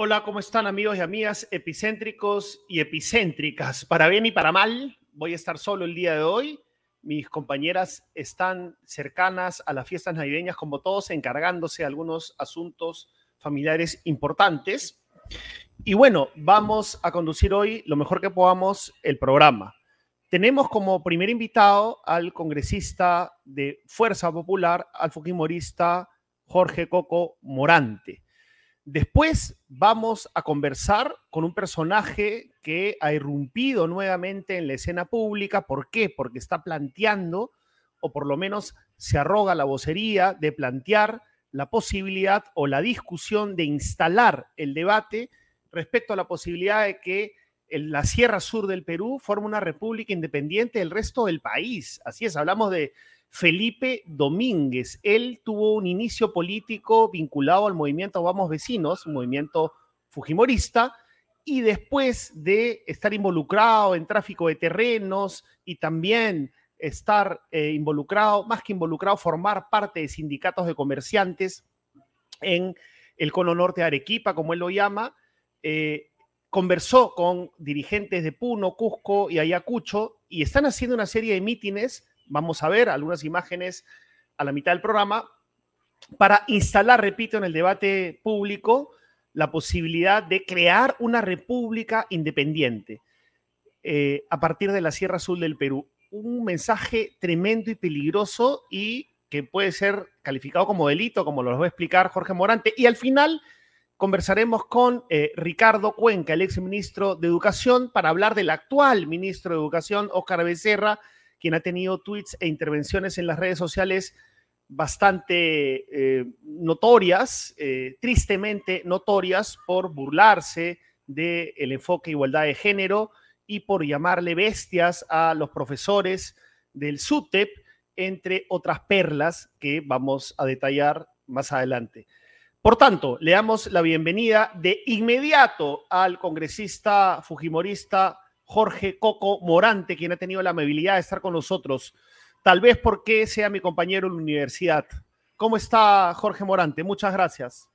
Hola, ¿cómo están amigos y amigas epicéntricos y epicéntricas? Para bien y para mal, voy a estar solo el día de hoy. Mis compañeras están cercanas a las fiestas navideñas como todos, encargándose de algunos asuntos familiares importantes. Y bueno, vamos a conducir hoy lo mejor que podamos el programa. Tenemos como primer invitado al congresista de Fuerza Popular, al fujimorista Jorge Coco Morante. Después vamos a conversar con un personaje que ha irrumpido nuevamente en la escena pública. ¿Por qué? Porque está planteando, o por lo menos se arroga la vocería de plantear la posibilidad o la discusión de instalar el debate respecto a la posibilidad de que la Sierra Sur del Perú forme una república independiente del resto del país. Así es, hablamos de Felipe Domínguez. Él tuvo un inicio político vinculado al movimiento Vamos Vecinos, un movimiento fujimorista, y después de estar involucrado en tráfico de terrenos y también estar eh, involucrado, más que involucrado, formar parte de sindicatos de comerciantes en el cono norte de Arequipa, como él lo llama, eh, conversó con dirigentes de Puno, Cusco y Ayacucho y están haciendo una serie de mítines, vamos a ver algunas imágenes a la mitad del programa, para instalar, repito, en el debate público la posibilidad de crear una república independiente eh, a partir de la Sierra Azul del Perú un mensaje tremendo y peligroso y que puede ser calificado como delito, como lo va a explicar Jorge Morante. Y al final conversaremos con eh, Ricardo Cuenca, el ex ministro de Educación, para hablar del actual ministro de Educación, Óscar Becerra, quien ha tenido tweets e intervenciones en las redes sociales bastante eh, notorias, eh, tristemente notorias, por burlarse del enfoque de igualdad de género y por llamarle bestias a los profesores del SUTEP, entre otras perlas que vamos a detallar más adelante. Por tanto, le damos la bienvenida de inmediato al congresista fujimorista Jorge Coco Morante, quien ha tenido la amabilidad de estar con nosotros, tal vez porque sea mi compañero en la universidad. ¿Cómo está Jorge Morante? Muchas gracias.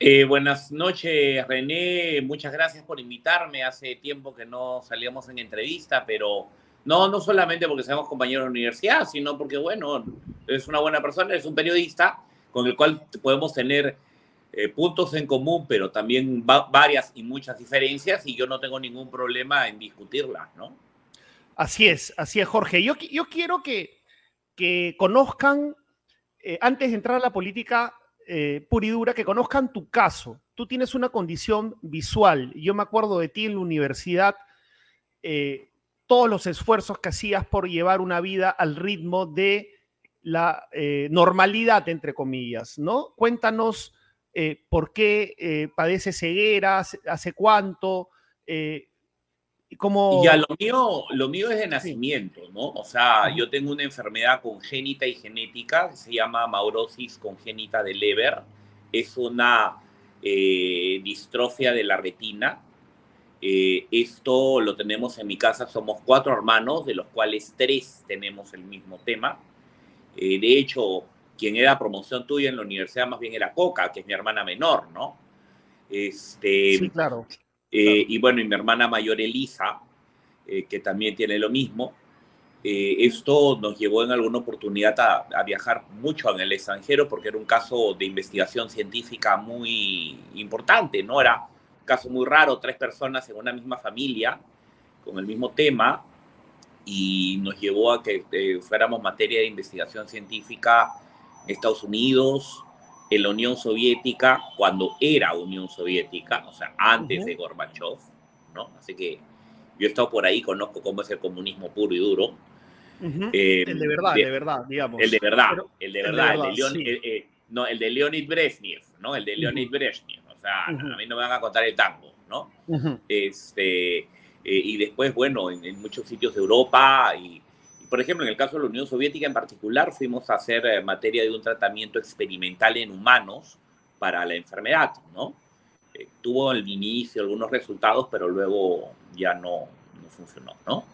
Eh, buenas noches, René. Muchas gracias por invitarme. Hace tiempo que no salíamos en entrevista, pero no, no solamente porque seamos compañeros de universidad, sino porque, bueno, es una buena persona, es un periodista con el cual podemos tener eh, puntos en común, pero también varias y muchas diferencias, y yo no tengo ningún problema en discutirlas, ¿no? Así es, así es, Jorge. Yo, yo quiero que, que conozcan, eh, antes de entrar a la política, eh, puridura, que conozcan tu caso. Tú tienes una condición visual. Yo me acuerdo de ti en la universidad, eh, todos los esfuerzos que hacías por llevar una vida al ritmo de la normalidad, entre comillas, ¿no? Cuéntanos por qué padeces ceguera, hace, cuánto, ¿Cómo... Ya, lo mío, lo mío es de nacimiento, ¿no? O sea, yo tengo una enfermedad congénita y genética que se llama maurosis congénita de Leber. Es una eh, distrofia de la retina. Eh, esto lo tenemos en mi casa, somos cuatro hermanos, de los cuales tres tenemos el mismo tema. Eh, de hecho, quien era promoción tuya en la universidad más bien era Coca, que es mi hermana menor, ¿no? Este, sí, claro. Eh, y bueno, y mi hermana mayor Elisa, eh, que también tiene lo mismo. Eh, esto nos llevó en alguna oportunidad a, viajar mucho en el extranjero porque era un caso de investigación científica muy importante, ¿no? Era un caso muy raro, tres personas en una misma familia con el mismo tema y nos llevó a que fuéramos materia de investigación científica en Estados Unidos, en la Unión Soviética cuando era Unión Soviética, o sea, antes de Gorbachev, ¿no? Así que yo he estado por ahí, conozco cómo es el comunismo puro y duro. Eh, el de verdad, el de verdad, digamos. El de verdad, el de verdad, el de, Leonid, eh, no, el de Leonid Brezhnev, ¿no? El de Leonid Brezhnev, o sea, a mí no me van a contar el tango, ¿no? Este, eh, y después, bueno, en, en, muchos sitios de Europa y por ejemplo, en el caso de la Unión Soviética en particular, fuimos a hacer eh, materia de un tratamiento experimental en humanos para la enfermedad, ¿no? Eh, tuvo al inicio algunos resultados, pero luego ya no, no funcionó, ¿no?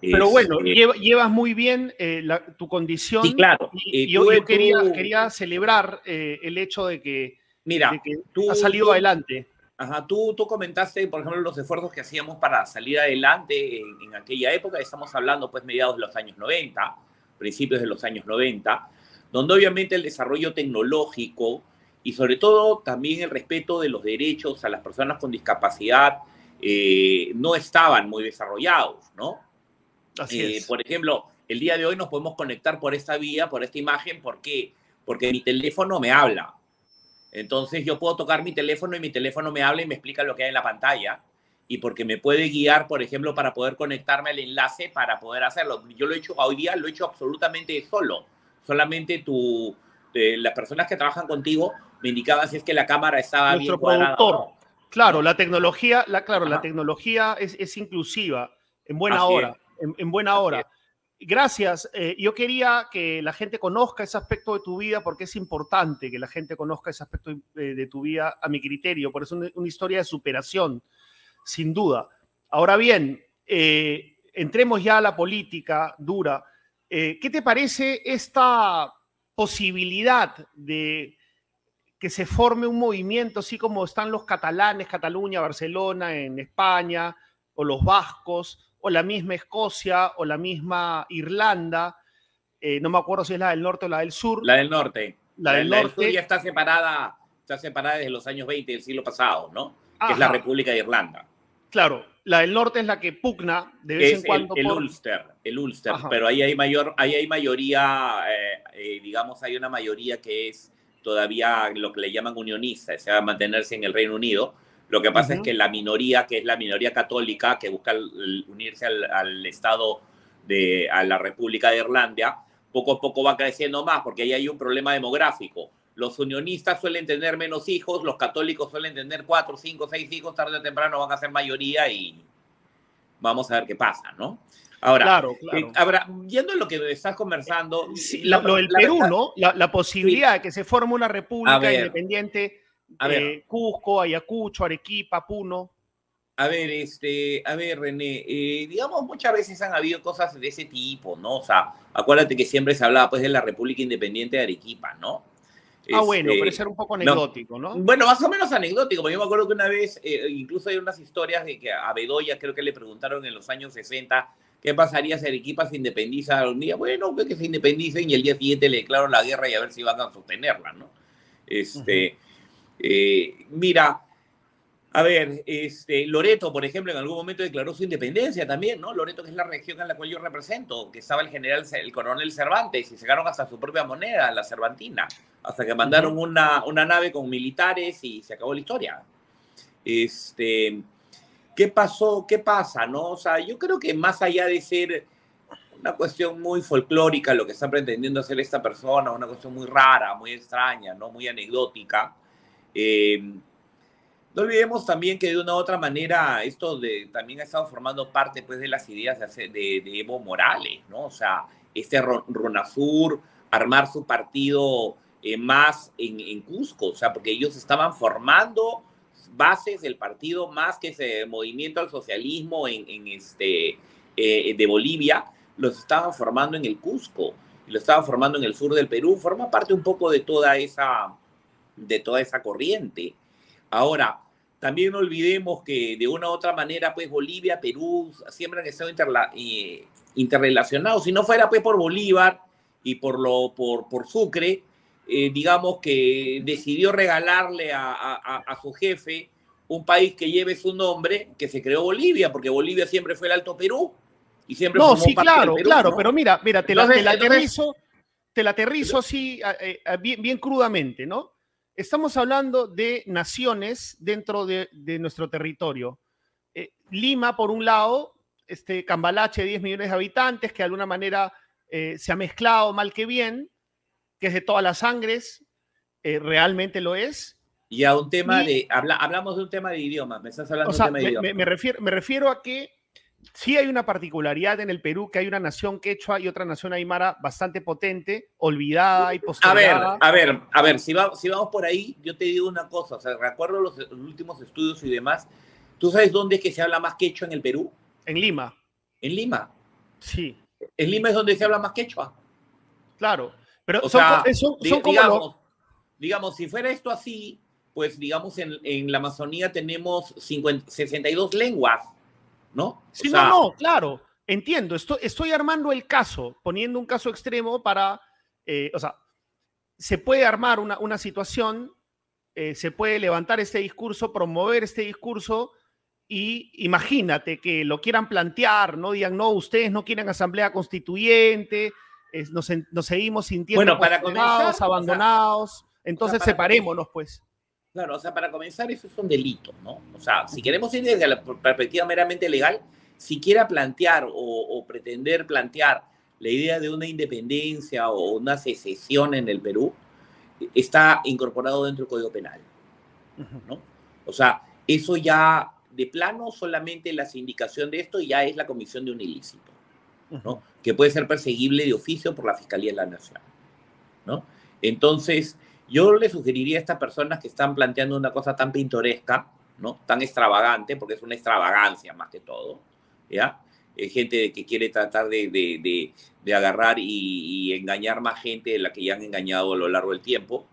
Pero bueno, este, llevas muy bien eh, tu condición. Sí, claro. Y, yo, quería, quería, celebrar el hecho de que, Mira, tú, ha salido adelante. Ajá, tú, tú comentaste, por ejemplo, los esfuerzos que hacíamos para salir adelante en, en, aquella época, estamos hablando pues mediados de los años 90, principios de los años 90, donde obviamente el desarrollo tecnológico y sobre todo también el respeto de los derechos a las personas con discapacidad eh, no estaban muy desarrollados, ¿no? Así eh, es. Por ejemplo, el día de hoy nos podemos conectar por esta vía, por esta imagen, ¿por qué? Porque mi teléfono me habla. Entonces yo puedo tocar mi teléfono y mi teléfono me habla y me explica lo que hay en la pantalla y porque me puede guiar, por ejemplo, para poder conectarme al enlace para poder hacerlo. Yo lo he hecho hoy día, lo he hecho absolutamente solo. Solamente tu, eh, las personas que trabajan contigo me indicaban si es que la cámara estaba Nuestro bien cuadrada. Productor. Claro, la tecnología, la, claro, la tecnología es, es, inclusiva, en buena Así hora, en, en, buena Así hora. Gracias. Eh, yo quería que la gente conozca ese aspecto de tu vida porque es importante que la gente conozca ese aspecto de, de tu vida a mi criterio. Por eso es una, historia de superación, sin duda. Ahora bien, eh, entremos ya a la política dura. Eh, ¿Qué te parece esta posibilidad de que se forme un movimiento, así como están los catalanes, Cataluña, Barcelona, en España, o los vascos, o la misma Escocia, o la misma Irlanda, eh, no me acuerdo si es la del norte o la del sur. La del norte. La, del norte. Del sur ya está separada, está separada desde los años 20 del siglo pasado, ¿no? Ajá. Que es la República de Irlanda. Claro, la del norte es la que pugna de vez es en cuando. El, el por... Ulster, el Ulster, Ajá. pero ahí hay mayor, ahí hay mayoría, eh, eh, digamos, hay una mayoría que es todavía lo que le llaman unionista, o sea, mantenerse en el Reino Unido. Lo que pasa uh -huh. es que la minoría, que es la minoría católica, que busca unirse al, al, Estado de a la República de Irlanda, poco a poco va creciendo más, porque ahí hay un problema demográfico. Los unionistas suelen tener menos hijos, los católicos suelen tener cuatro, cinco, seis hijos, tarde o temprano van a ser mayoría y vamos a ver qué pasa, ¿no? Ahora, claro, claro. Eh, ahora, yendo en lo que estás conversando. Sí, la, lo del la, Perú, la, ¿no? La, posibilidad sí. de que se forme una república ver, independiente, eh, Cusco, Ayacucho, Arequipa, Puno. A ver, este, a ver, René, eh, digamos, muchas veces han habido cosas de ese tipo, ¿no? O sea, acuérdate que siempre se hablaba, pues, de la República Independiente de Arequipa, ¿no? Ah, este, bueno, pero eso era un poco anecdótico, ¿no? ¿no? Bueno, más o menos anecdótico, porque yo me acuerdo que una vez, eh, incluso hay unas historias de que a Bedoya creo que le preguntaron en los años 60 qué pasaría si Arequipa se independiza un día. Bueno, que se independicen y el día siguiente le declararon la guerra y a ver si van a sostenerla, ¿no? Este, uh -huh. Eh, mira, a ver, este, Loreto, por ejemplo, en algún momento declaró su independencia también, ¿no? Loreto, que es la región en la cual yo represento, que estaba el general, el coronel Cervantes, y sacaron hasta su propia moneda, la Cervantina, hasta que mandaron una, una nave con militares y se acabó la historia. Este, ¿Qué pasó? ¿Qué pasa? ¿No? O sea, yo creo que más allá de ser una cuestión muy folclórica lo que está pretendiendo hacer esta persona, una cuestión muy rara, muy extraña, ¿no? Muy anecdótica, eh, no olvidemos también que de una otra manera esto también ha estado formando parte pues, de las ideas de, Evo Morales, ¿no? O sea, este Runasur, armar su partido eh, más en, Cusco, o sea, porque ellos estaban formando bases del partido más que ese movimiento al socialismo en, este, eh, de Bolivia, los estaban formando en el Cusco, lo estaban formando en el sur del Perú, forma parte un poco de toda esa, de toda esa corriente. Ahora, también no olvidemos que de una u otra manera, pues Bolivia, Perú siempre han estado interla eh, interrelacionados. Si no fuera pues por Bolívar y por, lo, por, por Sucre, eh, digamos que decidió regalarle a, a, a, su jefe un país que lleve su nombre, que se creó Bolivia, porque Bolivia siempre fue el Alto Perú. Y siempre no, sí, claro, Perú, claro, ¿no? pero mira, mira, te entonces, la, te la aterrizo, te la aterrizo así, eh, bien, bien crudamente, ¿no? Estamos hablando de naciones dentro de, de nuestro territorio. Eh, Lima, por un lado, este Cambalache, 10 millones de habitantes, que de alguna manera eh, se ha mezclado mal que bien, que es de todas las sangres, eh, realmente lo es. Y a un tema y, de, habla, hablamos de un tema de idioma, me estás hablando o sea, de un tema de me, idioma. Me, me, refiero, me refiero a que sí hay una particularidad en el Perú, que hay una nación quechua y otra nación aymara bastante potente, olvidada y postergada. A ver, a ver, a ver, si, va, si vamos por ahí, yo te digo una cosa, o sea, recuerdo los, los, últimos estudios y demás, ¿tú sabes dónde es que se habla más quechua en el Perú? En Lima. En Lima. Sí. En Lima es donde se habla más quechua. Claro, pero o son, sea, son, son como digamos, los... digamos, si fuera esto así, pues digamos, en, la Amazonía tenemos 62 lenguas, ¿no? Sí, no, no, claro, entiendo. Estoy, estoy armando el caso, poniendo un caso extremo para, eh, o sea, se puede armar una, una situación, eh, se puede levantar este discurso, promover este discurso y imagínate que lo quieran plantear, no digan, no, ustedes no quieren asamblea constituyente, nos, seguimos sintiendo bueno, para abandonados, entonces separémonos, pues. Claro, o sea, para comenzar, eso es un delito, ¿no? O sea, si queremos ir desde la perspectiva meramente legal, siquiera plantear o, pretender plantear la idea de una independencia o una secesión en el Perú, está incorporado dentro del Código Penal, ¿no? O sea, eso ya de plano solamente la sindicación de esto ya es la comisión de un ilícito, ¿no? Que puede ser perseguible de oficio por la Fiscalía de la Nación, ¿no? Entonces, yo le sugeriría a estas personas que están planteando una cosa tan pintoresca, ¿no? Tan extravagante, porque es una extravagancia más que todo, ¿ya? Eh, gente que quiere tratar de, de, de, agarrar y, engañar más gente de la que ya han engañado a lo largo del tiempo,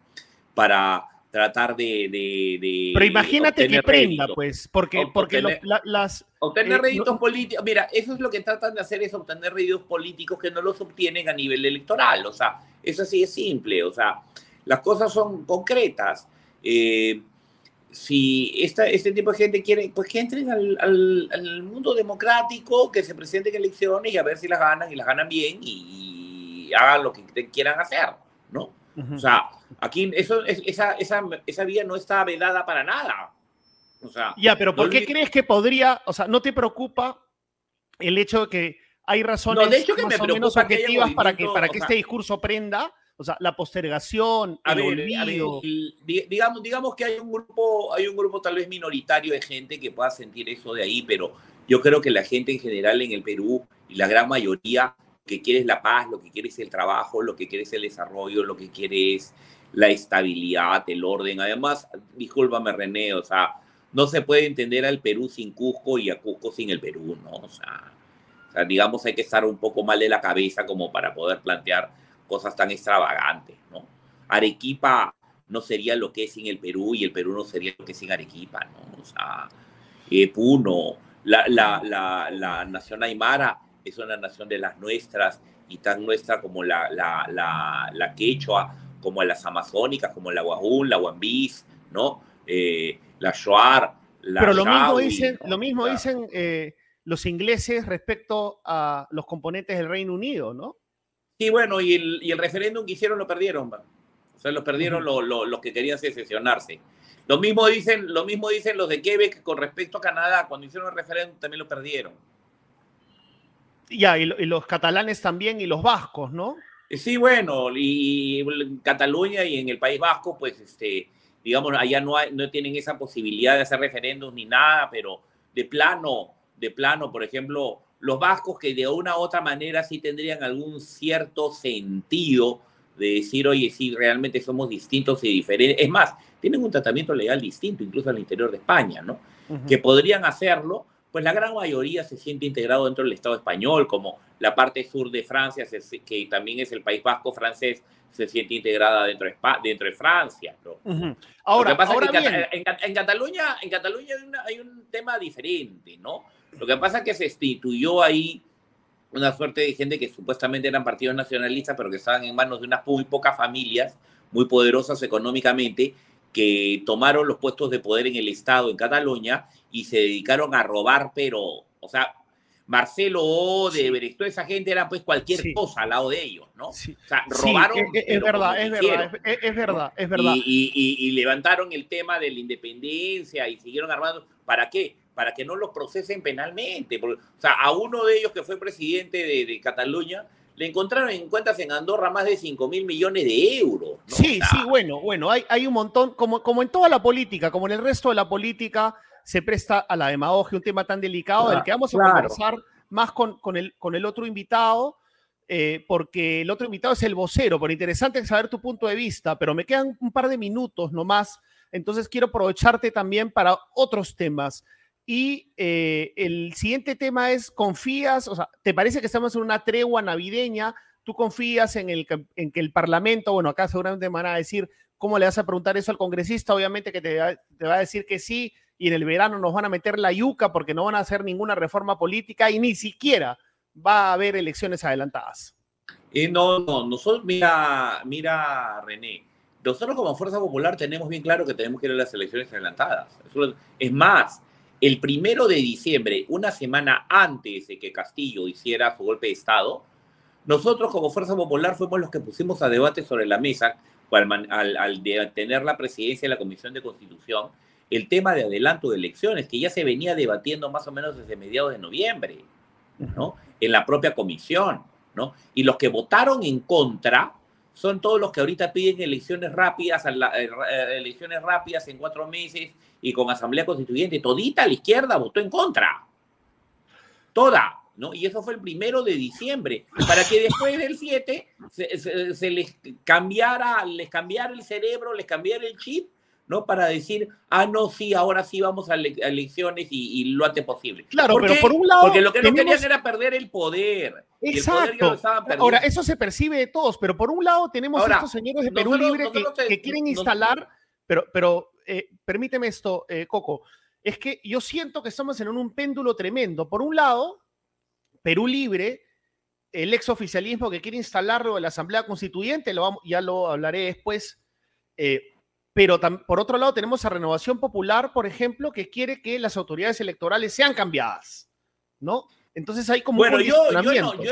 para tratar de... Pero imagínate que prenda, pues, porque, porque las... Obtener eh, réditos políticos, mira, eso es lo que tratan de hacer, es obtener réditos políticos que no los obtienen a nivel electoral, o sea, eso sí es simple, o sea, las cosas son concretas. Eh, si esta, este tipo de gente quiere, pues que entren al, al, mundo democrático, que se presenten elecciones y a ver si las ganan y las ganan bien y, hagan lo que quieran hacer, ¿no? O sea, aquí eso, esa, esa, esa vía no está vedada para nada. O sea, ya, pero ¿por qué crees que podría, o sea, no te preocupa el hecho de que hay razones de hecho que más me o menos objetivas para que, para que este discurso prenda? O sea, la postergación, el olvido. digamos, digamos que hay un grupo, hay un grupo tal vez minoritario de gente que pueda sentir eso de ahí, pero yo creo que la gente en general en el Perú y la gran mayoría que quiere es la paz, lo que quiere es el trabajo, lo que quiere es el desarrollo, lo que quiere es la estabilidad, el orden. Además, discúlpame René, o sea, no se puede entender al Perú sin Cusco y a Cusco sin el Perú, ¿no? O sea, o sea digamos, hay que estar un poco mal de la cabeza como para poder plantear cosas tan extravagantes, ¿no? Arequipa no sería lo que es sin el Perú y el Perú no sería lo que es sin Arequipa, ¿no? O sea, eh, Puno, la, la, la, la, nación aymara es una nación de las nuestras y tan nuestra como la, la, la, la quechua, como las amazónicas, como la Guajún, la Guambís, ¿no? Eh, la Shuar, la Pero lo mismo dicen, lo mismo dicen eh, los ingleses respecto a los componentes del Reino Unido, ¿no? Sí, bueno, y el, y el referéndum que hicieron lo perdieron. O sea, lo perdieron los que querían secesionarse. Lo mismo, dicen, lo mismo dicen los de Quebec con respecto a Canadá. Cuando hicieron el referéndum también lo perdieron. Ya, y, los catalanes también y los vascos, ¿no? Eh, sí, bueno, y en Cataluña y en el País Vasco, pues, este, digamos, allá no, no tienen esa posibilidad de hacer referéndums ni nada, pero de plano, de plano, por ejemplo, los vascos que de una u otra manera sí tendrían algún cierto sentido de decir, oye, sí, realmente somos distintos y diferentes. Es más, tienen un tratamiento legal distinto, incluso al interior de España, ¿no? Que podrían hacerlo, pues la gran mayoría se siente integrado dentro del Estado español, como la parte sur de Francia, que también es el País Vasco francés, se siente integrada dentro de, dentro de Francia. Ahora, pasa en, Cataluña, en Cataluña hay un tema diferente, ¿no? Lo que pasa es que se instituyó ahí una suerte de gente que supuestamente eran partidos nacionalistas, pero que estaban en manos de unas muy pocas familias, muy poderosas económicamente, que tomaron los puestos de poder en el Estado, en Cataluña, y se dedicaron a robar, pero, o sea, Marcelo Odebrecht, toda esa gente era pues cualquier cosa al lado de ellos, ¿no? O sea, robaron. es, verdad, es, verdad, es, verdad, es, verdad, y, levantaron el tema de la independencia y siguieron armando. ¿Para qué? Para que no los procesen penalmente. o sea, a uno de ellos que fue presidente de, Cataluña, le encontraron en cuentas en Andorra más de 5 mil millones de euros. Sí, sí, bueno, bueno, hay, hay un montón, como, como en toda la política, como en el resto de la política, se presta a la demagogia, un tema tan delicado del que vamos a conversar más con, con, el, con el otro invitado, eh, porque el otro invitado es el vocero, por interesante saber tu punto de vista, pero me quedan un par de minutos nomás, entonces quiero aprovecharte también para otros temas. Y eh, el siguiente tema es, ¿confías? O sea, ¿te parece que estamos en una tregua navideña? ¿Tú confías en, el, que el Parlamento, bueno, acá seguramente me van a decir, ¿cómo le vas a preguntar eso al congresista? Obviamente que te, te va a decir que sí, y en el verano nos van a meter la yuca porque no van a hacer ninguna reforma política y ni siquiera va a haber elecciones adelantadas. Eh, no, no, nosotros, mira, mira, René, nosotros como Fuerza Popular tenemos bien claro que tenemos que ir a las elecciones adelantadas. Es más, el primero de diciembre, una semana antes de que Castillo hiciera su golpe de Estado, nosotros como Fuerza Popular fuimos los que pusimos a debate sobre la mesa al, al, al tener la presidencia de la Comisión de Constitución el tema de adelanto de elecciones, que ya se venía debatiendo más o menos desde mediados de noviembre, ¿no? En la propia comisión, ¿no? Y los que votaron en contra son todos los que ahorita piden elecciones rápidas, eh, eh, elecciones rápidas en cuatro meses y con asamblea constituyente. Todita la izquierda votó en contra. Toda, ¿no? Y eso fue el primero de diciembre, para que después del 7 se, les cambiara, les cambiara el cerebro, les cambiara el chip ¿no? Para decir, ah, no, sí, ahora sí vamos a, elecciones y, lo antes posible. Claro, pero por un lado. Porque lo que no querían era perder el poder. Exacto. ahora, eso se percibe de todos, pero por un lado tenemos a estos señores de Perú Libre que, quieren instalar, pero, pero eh, permíteme esto, eh, Coco, es que yo siento que estamos en un péndulo tremendo. Por un lado, Perú Libre el exoficialismo que quiere instalarlo en la Asamblea Constituyente, lo ya lo hablaré después, eh, pero por otro lado tenemos a Renovación Popular, por ejemplo, que quiere que las autoridades electorales sean cambiadas, ¿no? Entonces hay como... Bueno, yo, yo, no, yo, en lo, yo,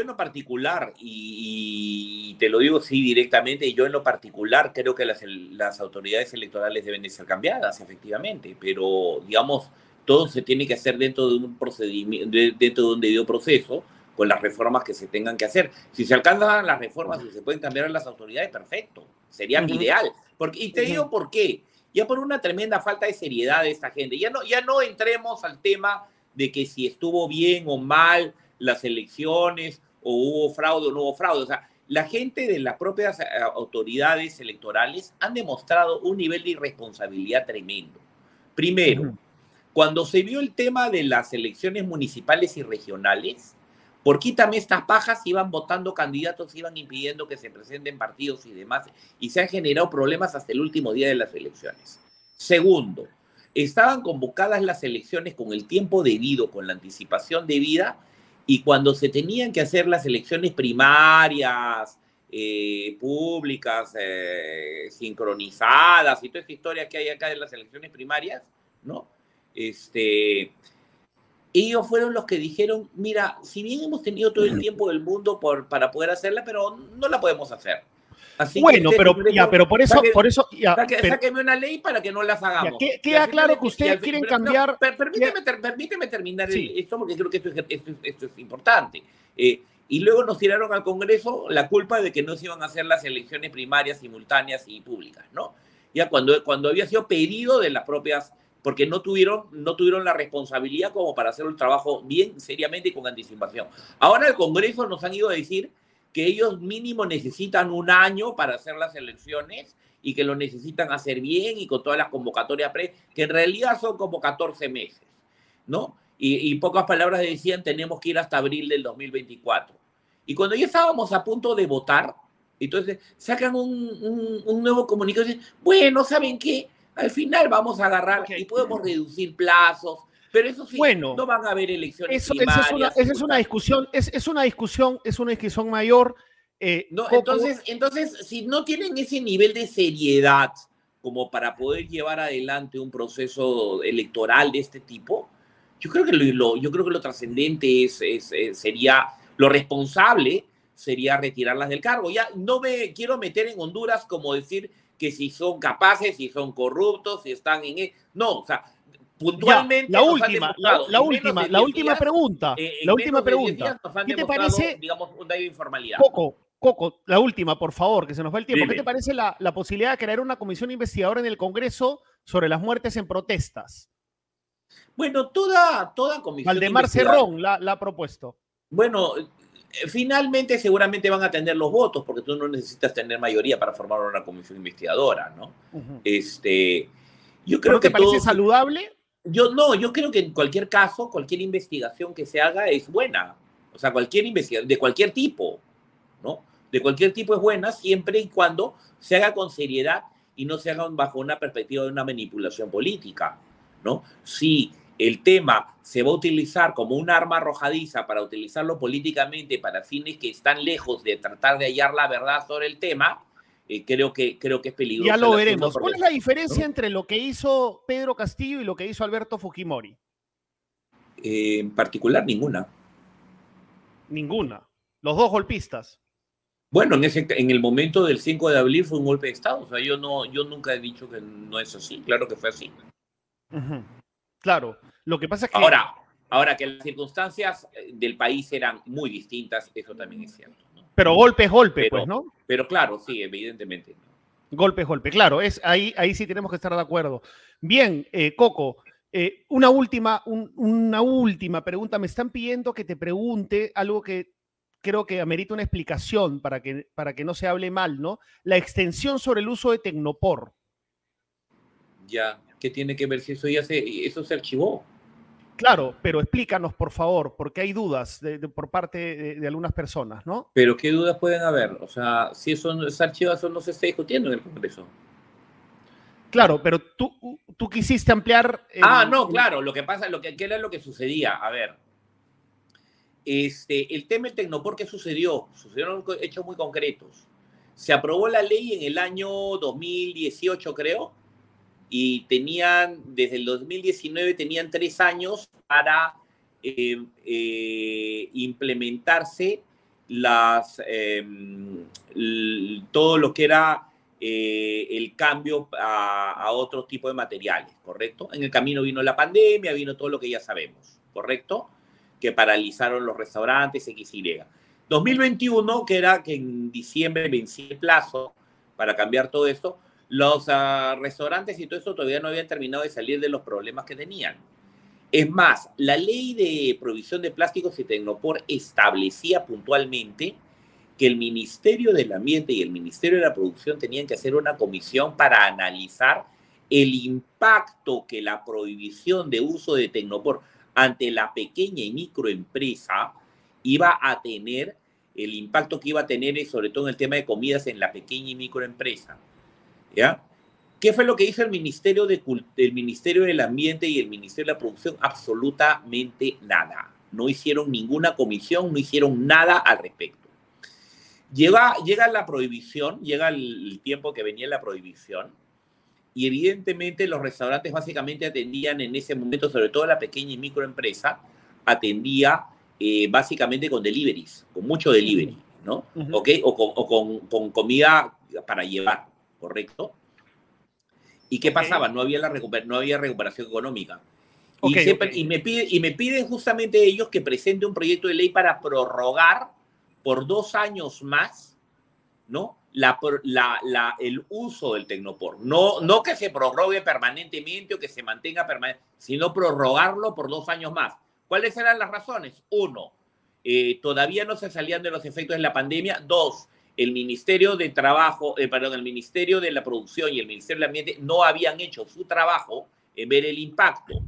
en lo, particular, y, te lo digo así directamente, yo en lo particular creo que las, las autoridades electorales deben de ser cambiadas, efectivamente, pero digamos, todo se tiene que hacer dentro de un procedimiento, dentro de un debido proceso, con las reformas que se tengan que hacer. Si se alcanzan las reformas y se pueden cambiar las autoridades, perfecto, sería ideal. Porque, y te digo por qué. Ya por una tremenda falta de seriedad de esta gente. Ya no, ya no entremos al tema de que si estuvo bien o mal las elecciones, o hubo fraude o no hubo fraude. O sea, la gente de las propias eh, autoridades electorales han demostrado un nivel de irresponsabilidad tremendo. Primero, cuando se vio el tema de las elecciones municipales y regionales, por quítame estas pajas, iban votando candidatos, iban impidiendo que se presenten partidos y demás, y se han generado problemas hasta el último día de las elecciones. Segundo, estaban convocadas las elecciones con el tiempo debido, con la anticipación debida, y cuando se tenían que hacer las elecciones primarias, eh, públicas, eh, sincronizadas y toda esta historia que hay acá de las elecciones primarias, ¿no? Este, ellos fueron los que dijeron, mira, si bien hemos tenido todo el tiempo del mundo por, para poder hacerla, pero no la podemos hacer. Así bueno, pero, ya, pero por eso, por eso ya, sáqueme una ley para que no las hagamos. queda claro que ustedes quieren cambiar. permíteme, permíteme, terminar esto porque creo que esto es, esto es, importante. Eh, y luego nos tiraron al Congreso la culpa de que no se iban a hacer las elecciones primarias simultáneas y públicas, ¿no? Ya cuando, cuando había sido pedido de las propias porque no tuvieron, no tuvieron la responsabilidad como para hacer el trabajo bien, seriamente y con anticipación. Ahora el Congreso nos han ido a decir que ellos mínimo necesitan un año para hacer las elecciones y que lo necesitan hacer bien y con todas las convocatorias pre, que en realidad son como 14 meses, ¿no? Y, pocas palabras decían, tenemos que ir hasta abril del 2024. Y cuando ya estábamos a punto de votar, entonces sacan un, un nuevo comunicado y dicen, bueno, ¿saben qué? Al final vamos a agarrar y podemos reducir plazos, pero eso sí, bueno, no van a haber elecciones eso, esa es una, esa es una discusión, es, es, una discusión, es una discusión mayor. Eh, no, entonces, entonces, si no tienen ese nivel de seriedad como para poder llevar adelante un proceso electoral de este tipo, yo creo que lo, yo creo que lo trascendente es, es, sería lo responsable sería retirarlas del cargo. Ya no me quiero meter en Honduras como decir que si son capaces, si son corruptos, si están en... E, no, o sea, puntualmente... la, última, la, última, la última pregunta, la última pregunta. ¿Qué te parece? Digamos, una informalidad. Coco, Coco, la última, por favor, que se nos va el tiempo. ¿Qué te parece la, la posibilidad de crear una comisión investigadora en el Congreso sobre las muertes en protestas? Bueno, toda, toda comisión. Valdemar Cerrón la, la ha propuesto. Bueno, eh, finalmente seguramente van a tener los votos, porque tú no necesitas tener mayoría para formar una comisión investigadora, ¿no? este, yo creo que te parece saludable? Yo no, yo creo que en cualquier caso, cualquier investigación que se haga es buena. O sea, cualquier investigación, de cualquier tipo, ¿no? De cualquier tipo es buena siempre y cuando se haga con seriedad y no se haga bajo una perspectiva de una manipulación política, ¿no? Si el tema se va a utilizar como un arma arrojadiza para utilizarlo políticamente para fines que están lejos de tratar de hallar la verdad sobre el tema, eh, creo, que, creo que es peligroso. Ya lo veremos. ¿Cuál es la diferencia entre lo que hizo Pedro Castillo y lo que hizo Alberto Fujimori? Eh, en particular, ninguna. Ninguna. Los dos golpistas. Bueno, en, ese, en el momento del 5 de abril fue un golpe de Estado. O sea, yo, no, yo nunca he dicho que no es así. Claro que fue así. Claro. Lo que pasa es que. Ahora, ahora que las circunstancias eh, del país eran muy distintas, eso también es cierto. Pero golpe es golpe, pues, ¿no? Pero claro, sí, evidentemente. Golpe es golpe, claro, es, ahí, ahí sí tenemos que estar de acuerdo. Bien, eh, Coco, eh, una, última, una última pregunta. Me están pidiendo que te pregunte algo que creo que amerita una explicación para que, para que no se hable mal, ¿no? La extensión sobre el uso de Tecnopor. Ya, ¿qué tiene que ver si eso ya se, eso se archivó? Claro, pero explícanos, por favor, porque hay dudas por parte de, algunas personas, ¿no? Pero ¿qué dudas pueden haber? O sea, si eso es archivado, eso no se está discutiendo en el Congreso. Claro, pero tú, tú quisiste ampliar. ah, no, claro. Lo que pasa, lo que, ¿qué era lo que sucedía? A ver, este, el tema del Tecnopor, ¿qué sucedió? Sucedieron hechos muy concretos. Se aprobó la ley en el año 2018, creo, y tenían, desde el 2019, tenían tres años para eh, eh, implementarse las, em, todo lo que era eh, el cambio a, otro tipo de materiales, ¿correcto? En el camino vino la pandemia, vino todo lo que ya sabemos, ¿correcto? Que paralizaron los restaurantes, XY. 2021, que era que en diciembre vencía el plazo para cambiar todo esto, los ah, restaurantes y todo eso todavía no habían terminado de salir de los problemas que tenían. Es más, la ley de provisión de plásticos y Tecnopor establecía puntualmente que el Ministerio del Ambiente y el Ministerio de la Producción tenían que hacer una comisión para analizar el impacto que la prohibición de uso de Tecnopor ante la pequeña y microempresa iba a tener, el impacto que iba a tener sobre todo en el tema de comidas en la pequeña y microempresa. ¿Ya? ¿Qué fue lo que hizo el Ministerio, de, el Ministerio del Ambiente y el Ministerio de la Producción? Absolutamente nada. No hicieron ninguna comisión, no hicieron nada al respecto. Llega, llega la prohibición, llega el, tiempo que venía la prohibición, y evidentemente los restaurantes básicamente atendían en ese momento, sobre todo la pequeña y microempresa, atendía eh, básicamente con deliveries, con mucho delivery, ¿no? O, con, con comida para llevar. ¿Correcto? ¿Y qué pasaba? No había, la no había recuperación económica. y, me pide, y me piden justamente ellos que presente un proyecto de ley para prorrogar por dos años más, ¿no? La, la, el uso del Tecnopor. No, no que se prorrogue permanentemente o que se mantenga permanente, sino prorrogarlo por dos años más. ¿Cuáles eran las razones? Uno, eh, todavía no se salían de los efectos de la pandemia. Dos, el Ministerio de Trabajo, eh, perdón, el Ministerio de la Producción y el Ministerio del Ambiente no habían hecho su trabajo en ver el impacto.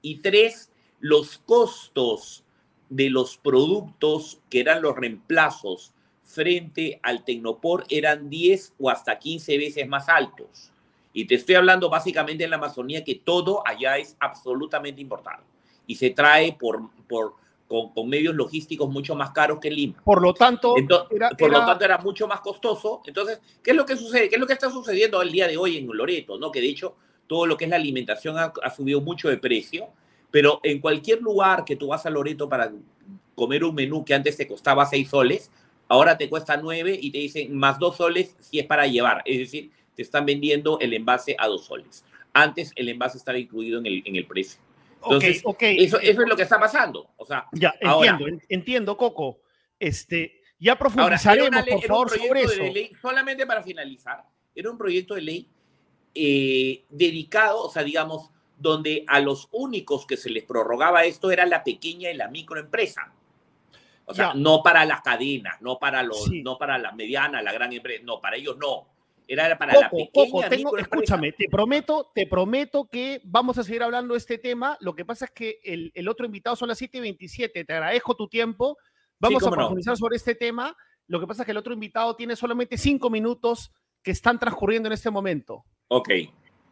Y tres, los costos de los productos que eran los reemplazos frente al Tecnopor eran 10 o hasta 15 veces más altos. Y te estoy hablando básicamente en la Amazonía que todo allá es absolutamente importado y se trae por, por con, medios logísticos mucho más caros que Lima. Por lo tanto, era, por lo tanto era mucho más costoso. Entonces, ¿qué es lo que sucede? ¿Qué es lo que está sucediendo el día de hoy en Loreto? ¿no? Que de hecho todo lo que es la alimentación ha, subido mucho de precio, pero en cualquier lugar que tú vas a Loreto para comer un menú que antes te costaba 6 soles, ahora te cuesta 9 y te dicen más 2 soles si es para llevar. Es decir, te están vendiendo el envase a 2 soles. Antes el envase estaba incluido en el, en el precio. Entonces, Eso, eso, es lo que está pasando. O sea, ya, entiendo, entiendo, Coco. Este, ya profundizaremos, por favor, sobre eso. solamente para finalizar, era un proyecto de ley eh, dedicado, o sea, digamos, donde a los únicos que se les prorrogaba esto era la pequeña y la microempresa. O sea, no para las cadenas, no para los, no para la mediana, la gran empresa, no, para ellos no. Era para la pequeña tengo, escúchame, te prometo, te prometo que vamos a seguir hablando de este tema. Lo que pasa es que el, otro invitado son las 7.27. Te agradezco tu tiempo. Vamos a profundizar sobre este tema. Lo que pasa es que el otro invitado tiene solamente cinco minutos que están transcurriendo en este momento. Ok.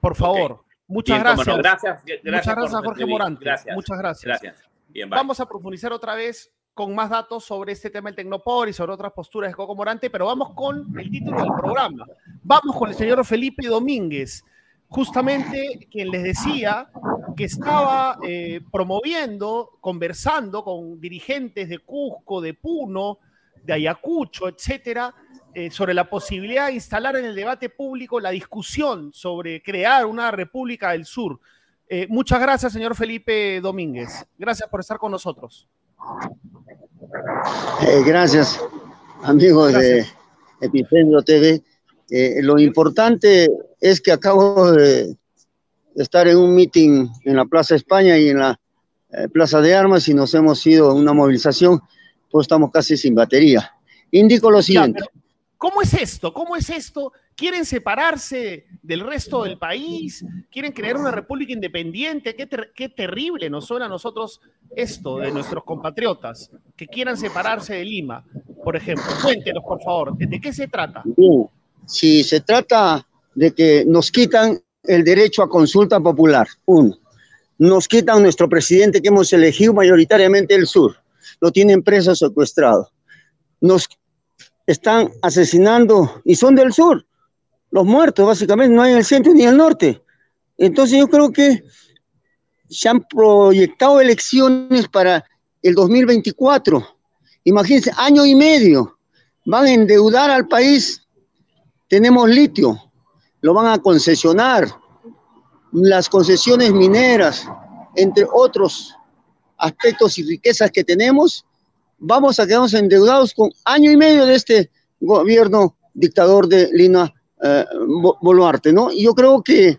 Por favor. Muchas gracias. gracias. Muchas gracias, Jorge Morante. Gracias. Muchas gracias. Gracias. Vamos a profundizar otra vez con más datos sobre este tema del Tecnopor y sobre otras posturas de Coco Morante, pero vamos con el título del programa. Vamos con el señor Felipe Domínguez, justamente quien les decía que estaba eh, promoviendo, conversando con dirigentes de Cusco, de Puno, de Ayacucho, etcétera, eh, sobre la posibilidad de instalar en el debate público la discusión sobre crear una República del Sur. Eh, muchas gracias, señor Felipe Domínguez. Gracias por estar con nosotros. Gracias, amigos de Epicentro TV. lo importante es que acabo de estar en un meeting en la Plaza España y en la eh, Plaza de Armas y nos hemos ido a una movilización, pues estamos casi sin batería. Indico lo siguiente. ¿Cómo es esto? ¿Cómo es esto? ¿Quieren separarse del resto del país? ¿Quieren crear una república independiente? Qué, terrible nos suena a nosotros esto de nuestros compatriotas, que quieran separarse de Lima, por ejemplo. Cuéntenos, por favor, ¿de qué se trata? Si se trata de que nos quitan el derecho a consulta popular. Uno, nos quitan nuestro presidente que hemos elegido mayoritariamente el sur. Lo tienen preso secuestrado. Nos están asesinando y son del sur. Los muertos, básicamente, no hay en el centro ni en el norte. Entonces yo creo que se han proyectado elecciones para el 2024. Imagínense, año y medio. Van a endeudar al país. Tenemos litio, lo van a concesionar. Las concesiones mineras, entre otros aspectos y riquezas que tenemos, vamos a quedarnos endeudados con año y medio de este gobierno dictador de Lina Boluarte, ¿no? Yo creo que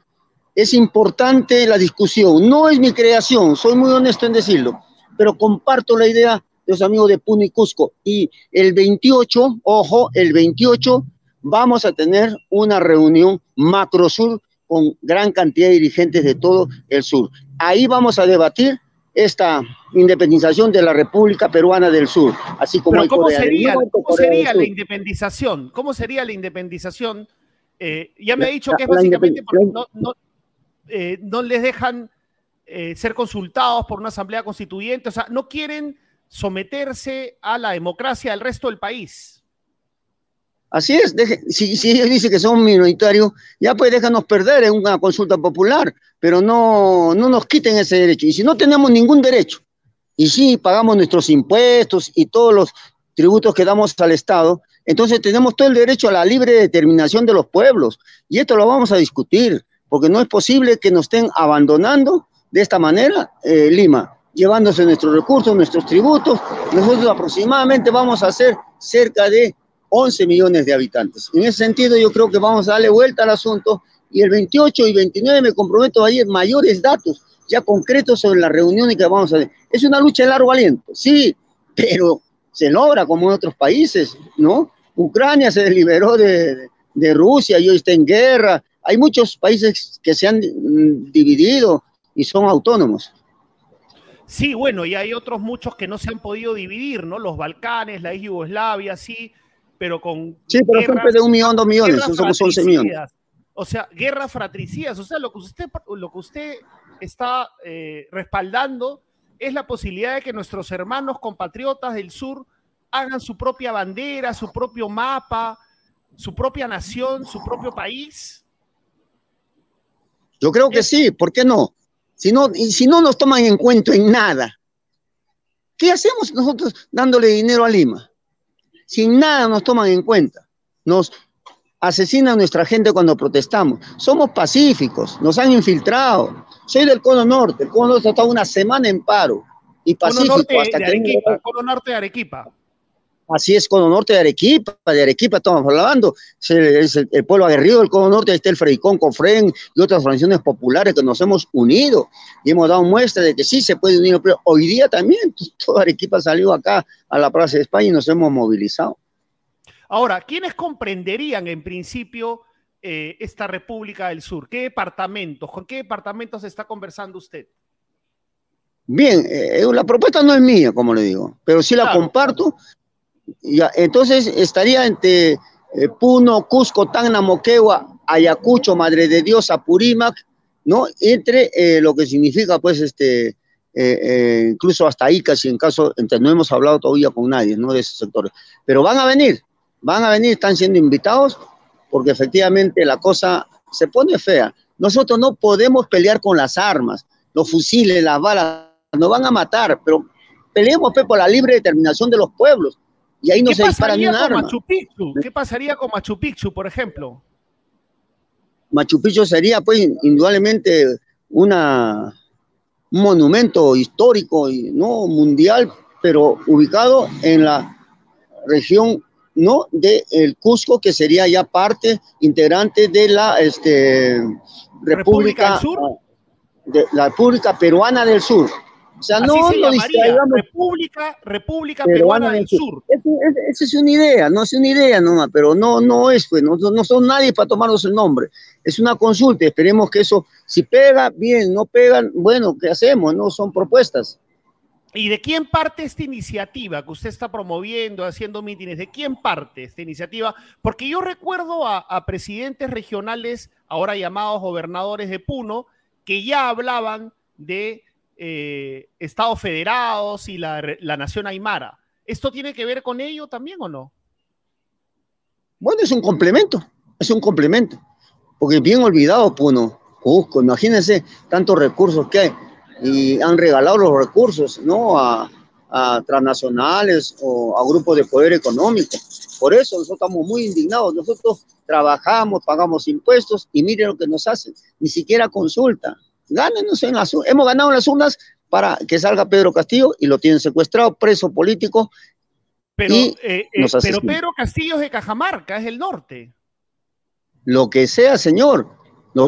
es importante la discusión. No es mi creación, soy muy honesto en decirlo, pero comparto la idea de los amigos de Puno y Cusco. Y el 28, ojo, el 28 vamos a tener una reunión macro sur con gran cantidad de dirigentes de todo el sur. Ahí vamos a debatir esta independización de la República Peruana del Sur, así como ¿cómo sería, ¿cómo sería la independización? ¿Cómo sería la independización? Eh, ya me ha dicho que es básicamente porque no, eh, les dejan eh, ser consultados por una asamblea constituyente, o sea, no quieren someterse a la democracia del resto del país. Así es, si, si, ellos dicen que son minoritarios, ya pues déjanos perder en una consulta popular, pero no, no nos quiten ese derecho. Y si no tenemos ningún derecho, y si pagamos nuestros impuestos y todos los tributos que damos al Estado, entonces tenemos todo el derecho a la libre determinación de los pueblos. Y esto lo vamos a discutir, porque no es posible que nos estén abandonando de esta manera eh, Lima, llevándose nuestros recursos, nuestros tributos. Nosotros aproximadamente vamos a hacer cerca de 11 millones de habitantes. En ese sentido, yo creo que vamos a darle vuelta al asunto y el 28 y 29 me comprometo a ir mayores datos ya concretos sobre la reunión que vamos a hacer. Es una lucha de largo aliento, sí, pero se logra como en otros países, ¿no? Ucrania se liberó de, de Rusia y hoy está en guerra. Hay muchos países que se han mm, dividido y son autónomos. Sí, bueno, y hay otros muchos que no se han podido dividir, ¿no? Los Balcanes, la Yugoslavia, sí, pero con. Sí, pero de un millón, dos millones, somos 11 millones. O sea, guerras fratricidas, o sea, lo que usted, lo que usted está eh, respaldando es la posibilidad de que nuestros hermanos compatriotas del sur hagan su propia bandera, su propio mapa, su propia nación, su propio país. Yo creo que sí, ¿por qué no? Si no, si no nos toman en cuenta en nada, ¿qué hacemos nosotros dándole dinero a Lima? sin nada nos toman en cuenta. Nos asesinan a nuestra gente cuando protestamos. Somos pacíficos, nos han infiltrado. Soy del Cono Norte, el Cono Norte ha estado una semana en paro y pacífico hasta de Arequipa, Cono Norte de Arequipa. Así es, Cono Norte de Arequipa, de Arequipa estamos hablando, es el, pueblo aguerrido del Cono Norte, ahí está el Fredicón, Cofren y otras organizaciones populares que nos hemos unido y hemos dado muestra de que sí se puede unir, pero hoy día también toda Arequipa salió acá a la Plaza de España y nos hemos movilizado. Ahora, ¿quiénes comprenderían en principio eh, esta República del Sur? ¿Qué departamentos? ¿Con qué departamentos está conversando usted? Bien, eh, la propuesta no es mía, como le digo, pero sí la comparto Ya, entonces estaría entre eh, Puno, Cusco, Tacna, Moquegua, Ayacucho, Madre de Dios, Apurímac, ¿no? Entre eh, lo que significa, pues, este, eh, incluso hasta Ica, si en caso, entre, no hemos hablado todavía con nadie, ¿no? De esos sectores. Pero van a venir, van a venir, están siendo invitados, porque efectivamente la cosa se pone fea. Nosotros no podemos pelear con las armas, los fusiles, las balas, nos van a matar, pero peleemos pues, por la libre determinación de los pueblos. Y ahí no se dispara ni un arma. Machu Picchu? ¿Qué pasaría con Machu Picchu, por ejemplo? Machu Picchu sería, pues, indudablemente una, un monumento histórico, no mundial, pero ubicado en la región no de el Cusco, que sería ya parte integrante de la este, República, de la República Peruana del Sur. O sea, no República, República Peruana, del Sur. Esa es una idea, no es una idea nomás, pero no, no es, pues, no, no son nadie para tomarnos el nombre. Es una consulta, esperemos que eso, si pega, bien, no pegan, bueno, ¿qué hacemos? No son propuestas. ¿Y de quién parte esta iniciativa que usted está promoviendo, haciendo mítines? ¿De quién parte esta iniciativa? Porque yo recuerdo a, a presidentes regionales, ahora llamados gobernadores de Puno, que ya hablaban de eh, Estados federados y la, nación aymara. ¿Esto tiene que ver con ello también o no? Bueno, es un complemento, es un complemento. Porque bien olvidado, Puno, Cusco, imagínense tantos recursos que hay y han regalado los recursos, ¿no? A, a transnacionales o a grupos de poder económico. Por eso nosotros estamos muy indignados. Nosotros trabajamos, pagamos impuestos y miren lo que nos hacen. Ni siquiera consulta. Gánenos en las Hemos ganado en las urnas para que salga Pedro Castillo y lo tienen secuestrado, preso político. Pero, eh, eh, pero Pedro Castillo es de Cajamarca, es el norte. Lo que sea, señor.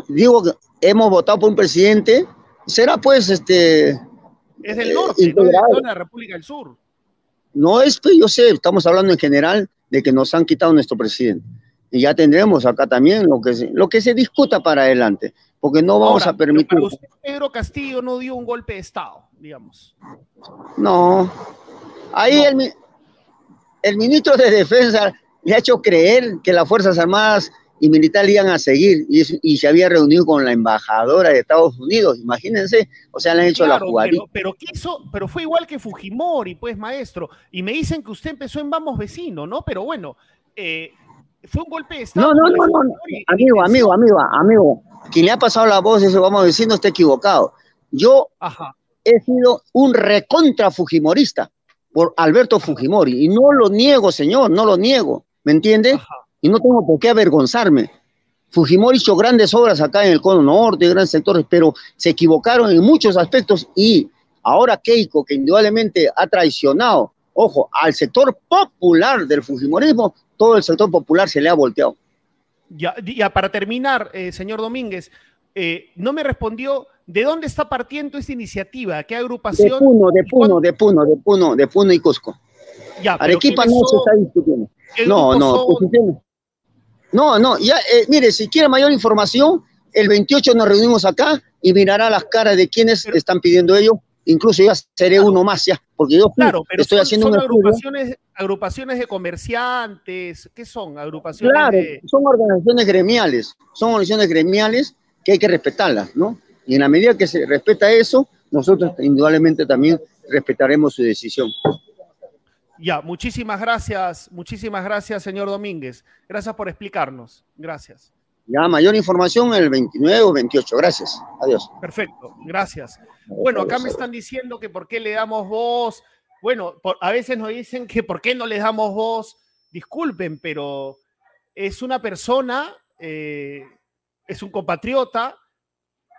digo que hemos votado por un presidente, será pues este. Es del norte, no de la República del Sur. No es, pues yo sé, estamos hablando en general de que nos han quitado nuestro presidente. Y ya tendremos acá también lo que se, lo que se discuta para adelante porque no vamos a permitir. Pedro Castillo no dio un golpe de Estado, digamos. No. Ahí El, el, ministro de Defensa le ha hecho creer que las Fuerzas Armadas y militares iban a seguir y, y, se había reunido con la embajadora de Estados Unidos, imagínense, o sea, le han hecho la jugada. Pero, pero, pero fue igual que Fujimori, pues maestro, y me dicen que usted empezó en Vamos Vecino, ¿no? Pero bueno, eh, fue un golpe de Estado. No, no, no, no, amigo, amigo, amigo, amigo, quien le ha pasado la voz, eso vamos a decir, no está equivocado. Yo he sido un recontra Fujimorista por Alberto Fujimori y no lo niego, señor, no lo niego, ¿me entiende? Y no tengo por qué avergonzarme. Fujimori hizo grandes obras acá en el Cono Norte, grandes sectores, pero se equivocaron en muchos aspectos y ahora Keiko, que indudablemente ha traicionado, ojo, al sector popular del Fujimorismo, todo el sector popular se le ha volteado. Ya, ya para terminar, eh, señor Domínguez, eh, no me respondió de dónde está partiendo esta iniciativa, qué agrupación. De Puno, de Puno, de Puno, de Puno, de Puno y Cusco. Ya, Arequipa no se está discutiendo. No, no, no, no, ya, eh, mire, si quiere mayor información, el 28 nos reunimos acá y mirará las caras de quienes están pidiendo ello incluso ya seré uno más ya, porque yo claro, pero estoy haciendo son agrupaciones, agrupaciones de comerciantes, ¿qué son? Agrupaciones claro, son organizaciones gremiales, son organizaciones gremiales que hay que respetarlas, ¿no? Y en la medida que se respeta eso, nosotros indudablemente también respetaremos su decisión. Ya, muchísimas gracias, muchísimas gracias, señor Domínguez. Gracias por explicarnos. Gracias. Ya, mayor información el 29 o 28. Gracias. Adiós. Perfecto, gracias. Bueno, acá me están diciendo que por qué le damos voz. Bueno, a veces nos dicen que por qué no le damos voz. Disculpen, pero es una persona, eh, es un compatriota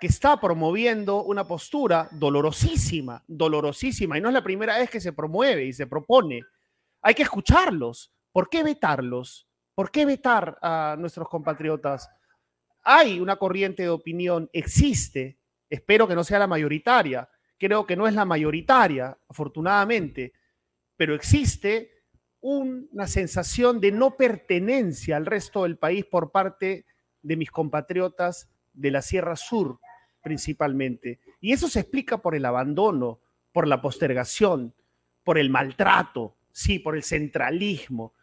que está promoviendo una postura dolorosísima, dolorosísima, y no es la primera vez que se promueve y se propone. Hay que escucharlos. ¿Por qué vetarlos? ¿Por qué vetar a nuestros compatriotas? Hay una corriente de opinión, existe, espero que no sea la mayoritaria, creo que no es la mayoritaria, afortunadamente, pero existe una sensación de no pertenencia al resto del país por parte de mis compatriotas de la Sierra Sur, principalmente. Y eso se explica por el abandono, por la postergación, por el maltrato, sí, por el centralismo.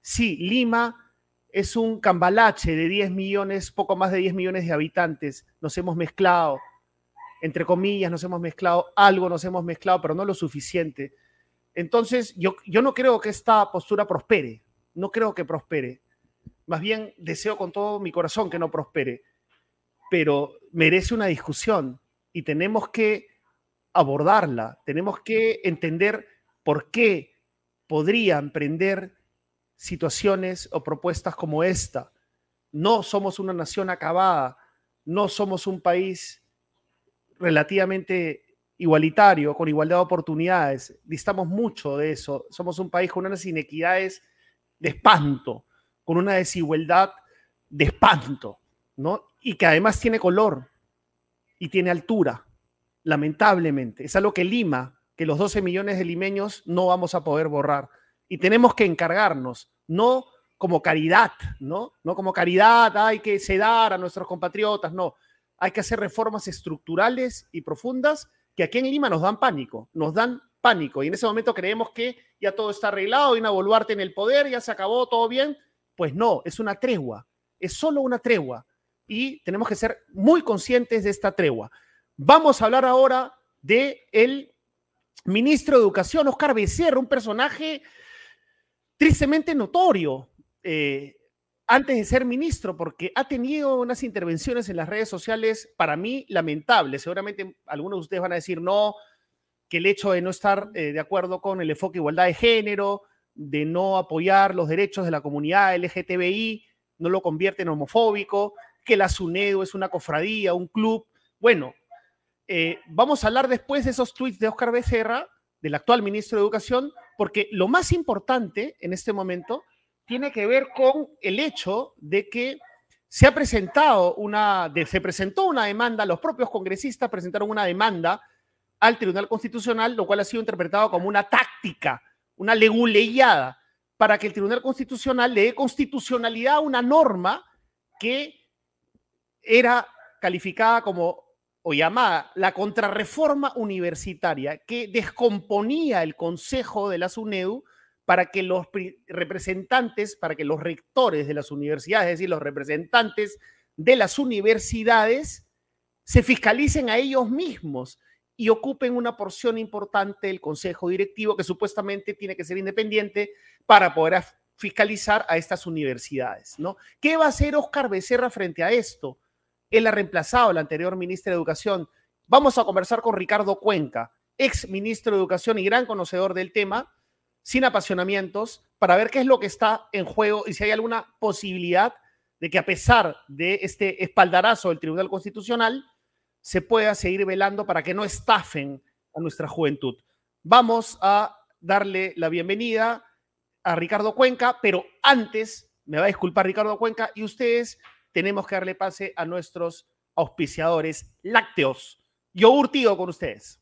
Sí, Lima es un cambalache de 10 millones, poco más de 10 millones de habitantes. Nos hemos mezclado, entre comillas, nos hemos mezclado, algo nos hemos mezclado, pero no lo suficiente. Entonces, yo, yo no creo que esta postura prospere, no creo que prospere. Más bien deseo con todo mi corazón que no prospere, pero merece una discusión y tenemos que abordarla, tenemos que entender por qué podrían prender situaciones o propuestas como esta. No somos una nación acabada, no somos un país relativamente igualitario, con igualdad de oportunidades. Distamos mucho de eso. Somos un país con unas inequidades de espanto, con una desigualdad de espanto, ¿no? Y que además tiene color y tiene altura, lamentablemente. Es algo que Lima, que los 12 millones de limeños no vamos a poder borrar. Y tenemos que encargarnos no como caridad, ¿no? No como caridad, hay que sedar a nuestros compatriotas, no. Hay que hacer reformas estructurales y profundas que aquí en Lima nos dan pánico, nos dan pánico. Y en ese momento creemos que ya todo está arreglado, Dina Boluarte en el poder, ya se acabó, todo bien. Pues no, es una tregua, es solo una tregua. Y tenemos que ser muy conscientes de esta tregua. Vamos a hablar ahora de el ministro de Educación, Oscar Becerra, un personaje tristemente notorio eh, antes de ser ministro, porque ha tenido unas intervenciones en las redes sociales para mí lamentables. Seguramente algunos de ustedes van a decir no, que el hecho de no estar eh, de acuerdo con el enfoque de igualdad de género, de no apoyar los derechos de la comunidad LGTBI, no lo convierte en homofóbico, que la SUNEDO es una cofradía, un club. Bueno, eh, vamos a hablar después de esos tweets de Oscar Becerra, del actual ministro de Educación, porque lo más importante en este momento tiene que ver con el hecho de que se ha presentado una, se presentó una demanda, los propios congresistas presentaron una demanda al Tribunal Constitucional, lo cual ha sido interpretado como una táctica, una leguleyada, para que el Tribunal Constitucional le dé constitucionalidad a una norma que era calificada como o llamada la contrarreforma universitaria, que descomponía el Consejo de la SUNEDU para que los representantes, para que los rectores de las universidades, es decir, los representantes de las universidades, se fiscalicen a ellos mismos y ocupen una porción importante del consejo directivo que supuestamente tiene que ser independiente para poder fiscalizar a estas universidades, ¿no? ¿Qué va a hacer Oscar Becerra frente a esto? Él ha reemplazado al anterior ministro de Educación. Vamos a conversar con Ricardo Cuenca, ex ministro de Educación y gran conocedor del tema, sin apasionamientos, para ver qué es lo que está en juego y si hay alguna posibilidad de que a pesar de este espaldarazo del Tribunal Constitucional, se pueda seguir velando para que no estafen a nuestra juventud. Vamos a darle la bienvenida a Ricardo Cuenca, pero antes, me va a disculpar Ricardo Cuenca, y ustedes tenemos que darle pase a nuestros auspiciadores lácteos. Yogur Tigo con ustedes.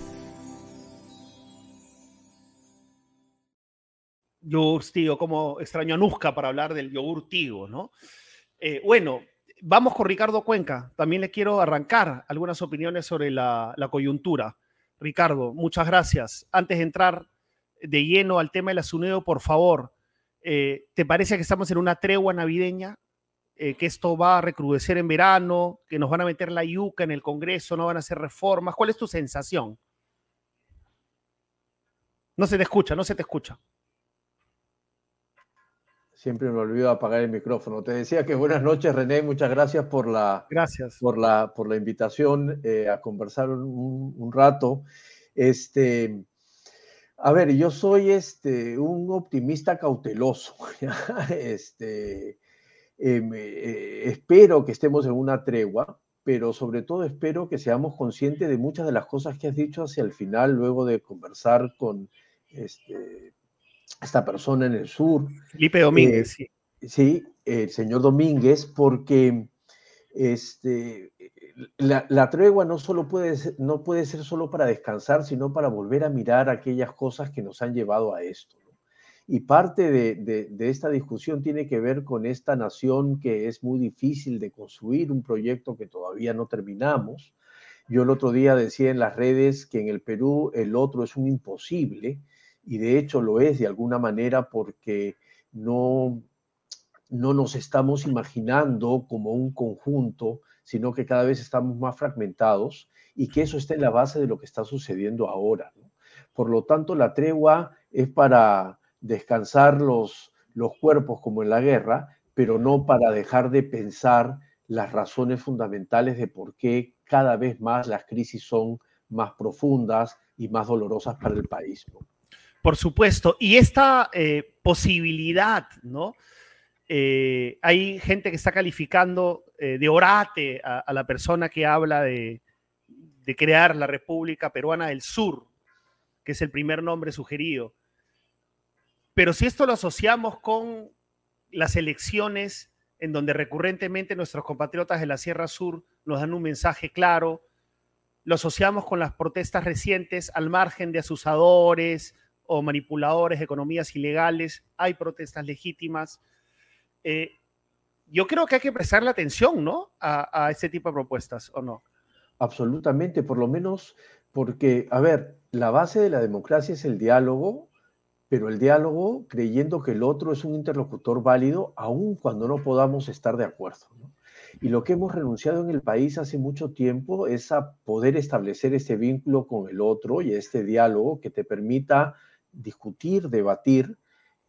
Yogur Tigo, como extraño a Nusca para hablar del yogur Tigo, ¿no? Eh, bueno, vamos con Ricardo Cuenca. También le quiero arrancar algunas opiniones sobre la, coyuntura. Ricardo, muchas gracias. Antes de entrar de lleno al tema de la SUNEDO, por favor, eh, ¿te parece que estamos en una tregua navideña? Eh, que esto va a recrudecer en verano, que nos van a meter la yuca en el Congreso, no van a hacer reformas. ¿Cuál es tu sensación? No se te escucha, no se te escucha. Siempre me olvido apagar el micrófono. Te decía que buenas noches, René. Muchas gracias por la, gracias. Por la, por la invitación eh, a conversar un, un, rato. Este, a ver, yo soy este, un optimista cauteloso. este, Em, eh, espero que estemos en una tregua, pero sobre todo espero que seamos conscientes de muchas de las cosas que has dicho hacia el final, luego de conversar con este, esta persona en el sur. Felipe Domínguez, eh, sí. sí, el señor Domínguez, porque este, la, tregua no, solo puede ser, no puede ser solo para descansar, sino para volver a mirar aquellas cosas que nos han llevado a esto. Y parte de, esta discusión tiene que ver con esta nación que es muy difícil de construir, un proyecto que todavía no terminamos. Yo el otro día decía en las redes que en el Perú el otro es un imposible, y de hecho lo es de alguna manera porque no, no nos estamos imaginando como un conjunto, sino que cada vez estamos más fragmentados y que eso está en la base de lo que está sucediendo ahora. Por lo tanto, la tregua es para descansar los, los cuerpos como en la guerra, pero no para dejar de pensar las razones fundamentales de por qué cada vez más las crisis son más profundas y más dolorosas para el país. Por supuesto, y esta eh, posibilidad, ¿no? Eh, hay gente que está calificando eh, de orate a, la persona que habla de, de, crear la República Peruana del Sur, que es el primer nombre sugerido. Pero si esto lo asociamos con las elecciones en donde recurrentemente nuestros compatriotas de la Sierra Sur nos dan un mensaje claro, lo asociamos con las protestas recientes al margen de asusadores o manipuladores economías ilegales, hay protestas legítimas. Eh, yo creo que hay que prestarle atención, ¿no? A, a este tipo de propuestas, ¿o no? Absolutamente, por lo menos porque, a ver, la base de la democracia es el diálogo pero el diálogo creyendo que el otro es un interlocutor válido, aun cuando no podamos estar de acuerdo. Y lo que hemos renunciado en el país hace mucho tiempo es a poder establecer este vínculo con el otro y este diálogo que te permita discutir, debatir,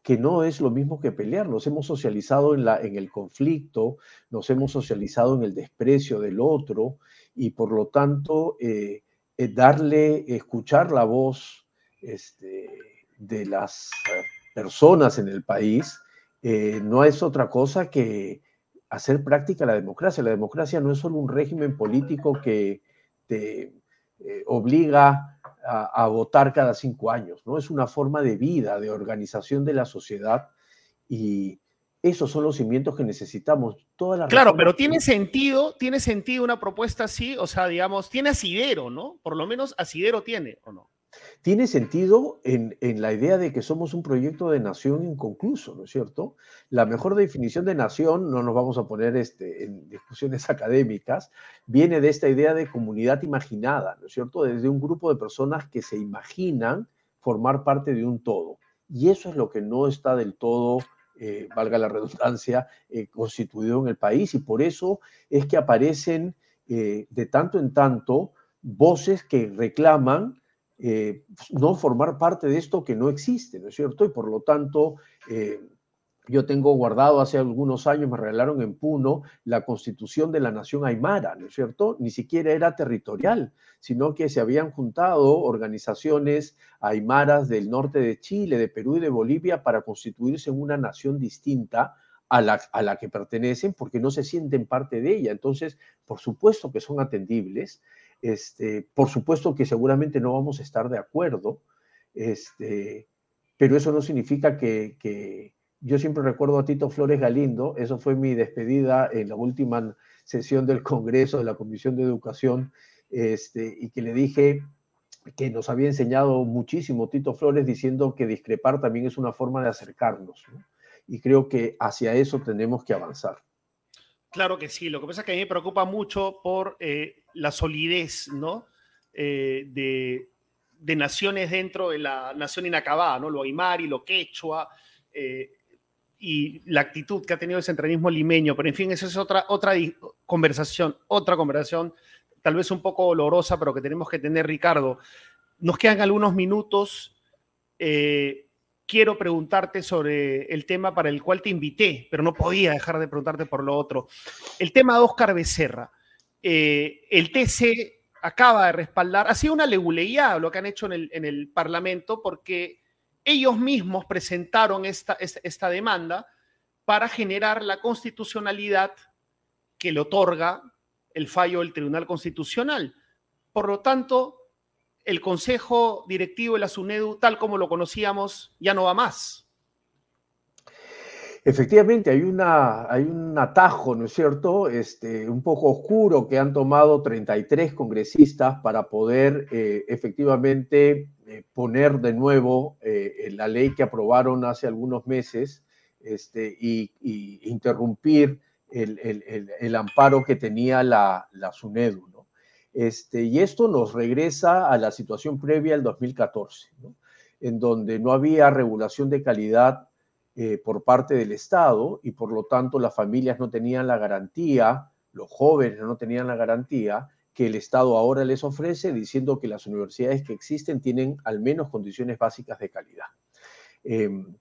que no es lo mismo que pelear. Nos hemos socializado en, la, en el conflicto, nos hemos socializado en el desprecio del otro y por lo tanto eh, eh, darle, escuchar la voz, este, de las eh, personas en el país no es otra cosa que hacer práctica la democracia. La democracia no es solo un régimen político que te eh, obliga a, votar cada cinco años, ¿no? Es una forma de vida, de organización de la sociedad y esos son los cimientos que necesitamos. Toda claro, pero tiene sentido, tiene sentido una propuesta así, o sea, digamos, tiene asidero, ¿no? Por lo menos asidero tiene, ¿o no? Tiene sentido en, la idea de que somos un proyecto de nación inconcluso, ¿no es cierto? La mejor definición de nación, no nos vamos a poner este, en discusiones académicas, viene de esta idea de comunidad imaginada, ¿no es cierto? Desde un grupo de personas que se imaginan formar parte de un todo. Y eso es lo que no está del todo, eh, valga la redundancia, eh, constituido en el país. Y por eso es que aparecen eh, de tanto en tanto voces que reclaman eh, no formar parte de esto que no existe, ¿no es cierto? Y por lo tanto, eh, yo tengo guardado hace algunos años, me regalaron en Puno la constitución de la nación aymara, ¿no es cierto? Ni siquiera era territorial, sino que se habían juntado organizaciones aymaras del norte de Chile, de Perú y de Bolivia para constituirse en una nación distinta a la, a la que pertenecen porque no se sienten parte de ella. Entonces, por supuesto que son atendibles este, por supuesto que seguramente no vamos a estar de acuerdo, este, pero eso no significa que, yo siempre recuerdo a Tito Flores Galindo, eso fue mi despedida en la última sesión del Congreso de la Comisión de Educación, este, y que le dije que nos había enseñado muchísimo Tito Flores diciendo que discrepar también es una forma de acercarnos, y creo que hacia eso tenemos que avanzar. Claro que sí, lo que pasa es que a mí me preocupa mucho por eh, la solidez, ¿no? Eh, de, naciones dentro de la nación inacabada, ¿no? Lo aymari, lo quechua, eh, y la actitud que ha tenido el centralismo limeño, pero en fin, esa es otra, otra conversación, otra conversación, tal vez un poco dolorosa, pero que tenemos que tener, Ricardo. Nos quedan algunos minutos quiero preguntarte sobre el tema para el cual te invité, pero no podía dejar de preguntarte por lo otro. El tema de Oscar Becerra. Eh, el TC acaba de respaldar, ha sido una leguleía lo que han hecho en el, Parlamento, porque ellos mismos presentaron esta, esta demanda para generar la constitucionalidad que le otorga el fallo del Tribunal Constitucional. Por lo tanto, el consejo directivo de la SUNEDU, tal como lo conocíamos, ya no va más. Efectivamente, hay, un atajo, ¿no es cierto?, este, un poco oscuro que han tomado 33 congresistas para poder eh, efectivamente eh, poner de nuevo eh, la ley que aprobaron hace algunos meses este, y, interrumpir el, amparo que tenía la SUNEDU. ¿no? Este, y esto nos regresa a la situación previa al 2014, ¿no? en donde no había regulación de calidad eh, por parte del Estado y por lo tanto las familias no tenían la garantía, los jóvenes no tenían la garantía que el Estado ahora les ofrece diciendo que las universidades que existen tienen al menos condiciones básicas de calidad. Em,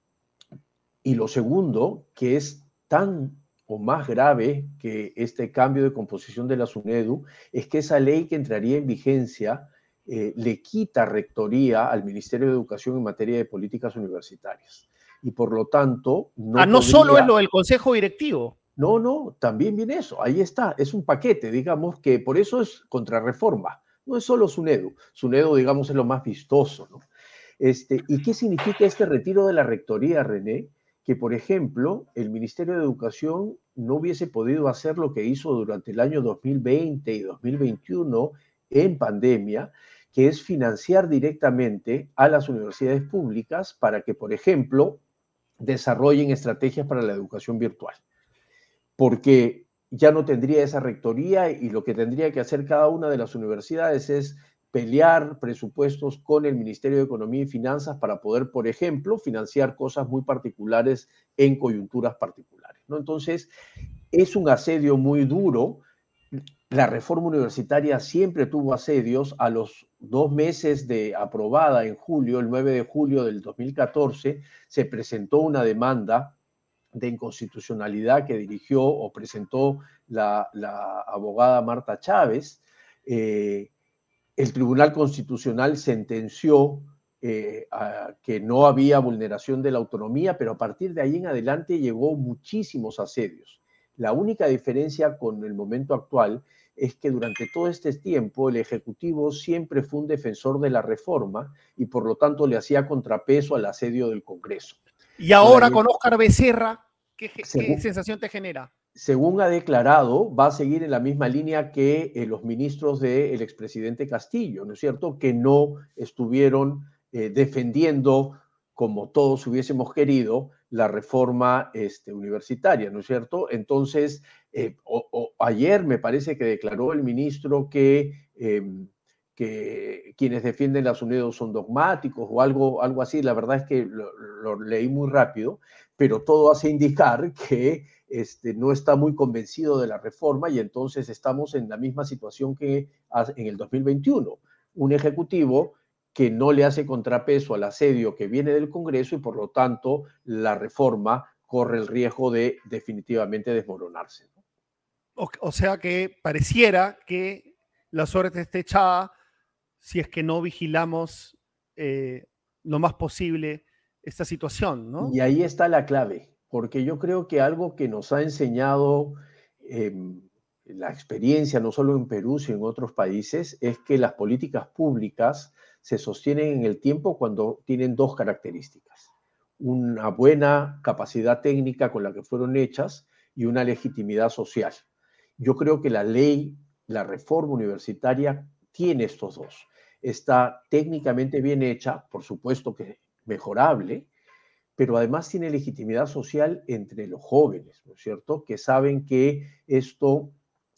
y lo segundo, que es tan o más grave que este cambio de composición de la SUNEDU, es que esa ley que entraría en vigencia eh, le quita rectoría al Ministerio de Educación en materia de políticas universitarias y por lo tanto... No, ah, no solo es lo del consejo directivo. No, no, también viene eso, ahí está, es un paquete, digamos, que por eso es contrarreforma, no es solo SUNEDU, SUNEDU, digamos, es lo más vistoso, ¿no? Este, ¿Y qué significa este retiro de la rectoría, René? Que, por ejemplo, el Ministerio de Educación no hubiese podido hacer lo que hizo durante el año 2020 y 2021 en pandemia, que es financiar directamente a las universidades públicas para que, por ejemplo, desarrollen estrategias para la educación virtual, porque ya no tendría esa rectoría y lo que tendría que hacer cada una de las universidades es pelear presupuestos con el Ministerio de Economía y Finanzas para poder, por ejemplo, financiar cosas muy particulares en coyunturas particulares. Entonces, es un asedio muy duro. La reforma universitaria siempre tuvo asedios. A los dos meses de aprobada en julio, el 9 de julio del 2014, se presentó una demanda de inconstitucionalidad que dirigió o presentó la, abogada Marta Chávez. Eh, el Tribunal Constitucional sentenció eh, que no había vulneración de la autonomía, pero a partir de ahí en adelante llegó muchísimos asedios. La única diferencia con el momento actual es que durante todo este tiempo el Ejecutivo siempre fue un defensor de la reforma y por lo tanto le hacía contrapeso al asedio del Congreso. Y ahora con Óscar Becerra, ¿qué, sensación te genera? Según ha declarado, va a seguir en la misma línea que eh, los ministros del expresidente Castillo, ¿no es cierto? Que no estuvieron eh, defendiendo, como todos hubiésemos querido, la reforma este, universitaria, ¿no es cierto? Entonces, eh, ayer me parece que declaró el ministro que, em, que quienes defienden las unidades son dogmáticos o algo, algo así. La verdad es que lo, leí muy rápido, pero todo hace indicar que este, no está muy convencido de la reforma y entonces estamos en la misma situación que en el 2021. Un ejecutivo que no le hace contrapeso al asedio que viene del Congreso y por lo tanto la reforma corre el riesgo de definitivamente desmoronarse. O, sea que pareciera que la suerte esté echada si es que no vigilamos eh, lo más posible esta situación, ¿no? Y ahí está la clave, porque yo creo que algo que nos ha enseñado em, la experiencia, no solo en Perú, sino en otros países, es que las políticas públicas se sostienen en el tiempo cuando tienen dos características. Una buena capacidad técnica con la que fueron hechas y una legitimidad social. Yo creo que la ley, la reforma universitaria tiene estos dos. Está técnicamente bien hecha, por supuesto que mejorable, pero además tiene legitimidad social entre los jóvenes, ¿no es cierto? Que saben que esto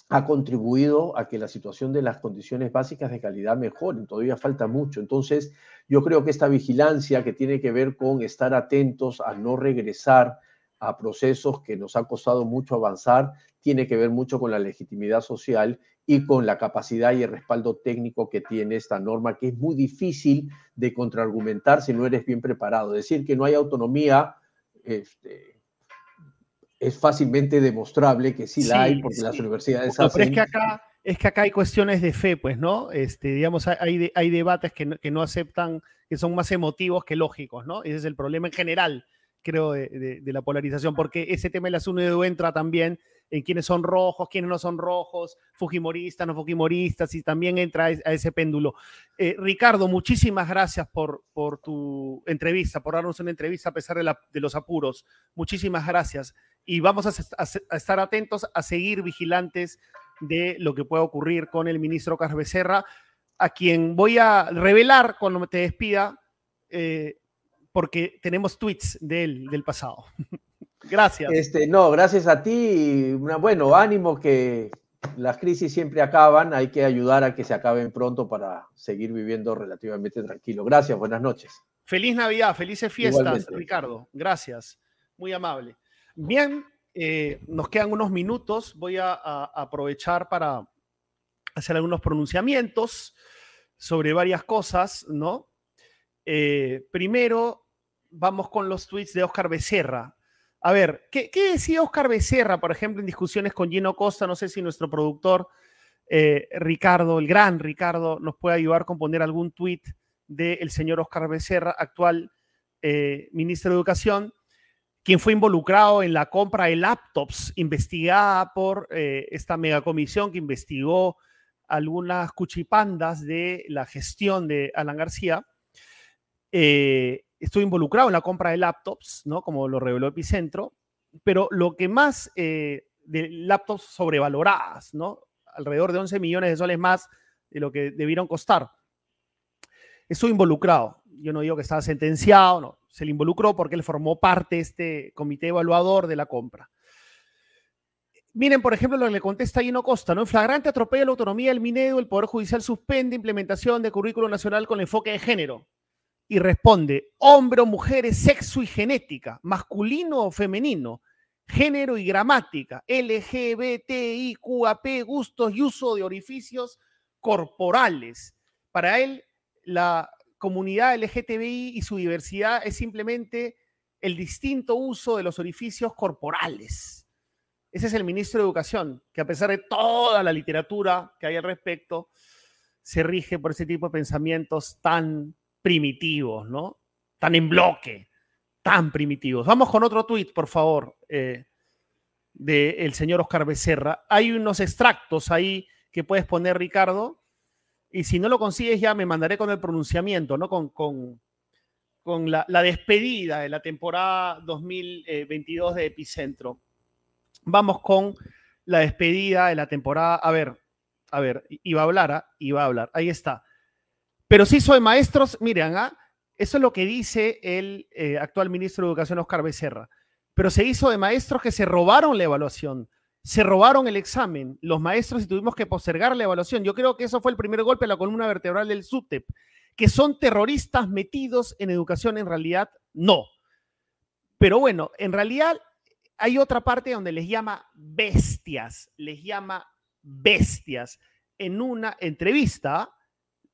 ha contribuido a que la situación de las condiciones básicas de calidad mejore. Todavía falta mucho. Entonces, yo creo que esta vigilancia que tiene que ver con estar atentos a no regresar a procesos que nos ha costado mucho avanzar, tiene que ver mucho con la legitimidad social y con la capacidad y el respaldo técnico que tiene esta norma, que es muy difícil de contraargumentar si no eres bien preparado. Decir que no hay autonomía, este, es fácilmente demostrable que sí, la hay porque las universidades hacen... Pero es que acá es que acá hay cuestiones de fe, pues, ¿no? Este, digamos, hay, hay debates que no, que no, aceptan, que son más emotivos que lógicos, ¿no? Ese es el problema en general, creo, de, la polarización, porque ese tema de la SUNEDU entra también en quiénes son rojos, quiénes no son rojos, fujimoristas, no fujimoristas, y también entra a ese péndulo. Eh, Ricardo, muchísimas gracias por, por tu entrevista, por darnos una entrevista a pesar de, los apuros. Muchísimas gracias. Y vamos a, estar atentos, a seguir vigilantes de lo que pueda ocurrir con el ministro Carlos Becerra, a quien voy a revelar cuando te despida, eh, porque tenemos tweets de él del pasado. Gracias. Este, no, gracias a ti. Bueno, ánimo que las crisis siempre acaban, hay que ayudar a que se acaben pronto para seguir viviendo relativamente tranquilo. Gracias, buenas noches. Feliz Navidad, felices fiestas, Ricardo. Gracias, muy amable. Bien, eh, nos quedan unos minutos, voy a, aprovechar para hacer algunos pronunciamientos sobre varias cosas, ¿no? Eh, primero, vamos con los tweets de Oscar Becerra. A ver, ¿qué, decía Oscar Becerra, por ejemplo, en discusiones con Gino Costa? No sé si nuestro productor eh, Ricardo, el gran Ricardo, nos puede ayudar con poner algún tuit del señor Oscar Becerra, actual eh, ministro de Educación, quien fue involucrado en la compra de laptops investigada por eh, esta megacomisión que investigó algunas cuchipandas de la gestión de Alan García estuvo involucrado en la compra de laptops, ¿no? Como lo reveló Epicentro, pero lo que más eh, de laptops sobrevaloradas, ¿no? Alrededor de 11 millones de soles más de lo que debieron costar. Estuvo involucrado. Yo no digo que estaba sentenciado, no. Se le involucró porque él formó parte de este comité evaluador de la compra. Miren, por ejemplo, lo que le contesta Gino Costa, ¿no? En flagrante atropello la autonomía del Minedo, el Poder Judicial suspende implementación de currículo nacional con enfoque de género y responde hombre o mujeres, sexo y genética, masculino o femenino, género y gramática, LGBTIQAP, gustos y uso de orificios corporales. Para él, la comunidad LGTBI y su diversidad es simplemente el distinto uso de los orificios corporales. Ese es el ministro de Educación, que a pesar de toda la literatura que hay al respecto, se rige por ese tipo de pensamientos tan primitivos, ¿no? Tan en bloque, tan primitivos. Vamos con otro tuit, por favor, eh, del señor Oscar Becerra. Hay unos extractos ahí que puedes poner, Ricardo, y si no lo consigues ya me mandaré con el pronunciamiento, ¿no? Con, con, con la, despedida de la temporada 2022 de Epicentro. Vamos con la despedida de la temporada. A ver, a ver, iba a hablar, ¿ah? iba a hablar. Ahí está. Pero sí soy maestros, miren, ¿ah? eso es lo que dice el eh, actual ministro de Educación, Oscar Becerra. Pero se hizo de maestros que se robaron la evaluación, se robaron el examen, los maestros y tuvimos que postergar la evaluación. Yo creo que eso fue el primer golpe a la columna vertebral del SUTEP. Que son terroristas metidos en educación, en realidad no. Pero bueno, en realidad hay otra parte donde les llama bestias, les llama bestias. En una entrevista,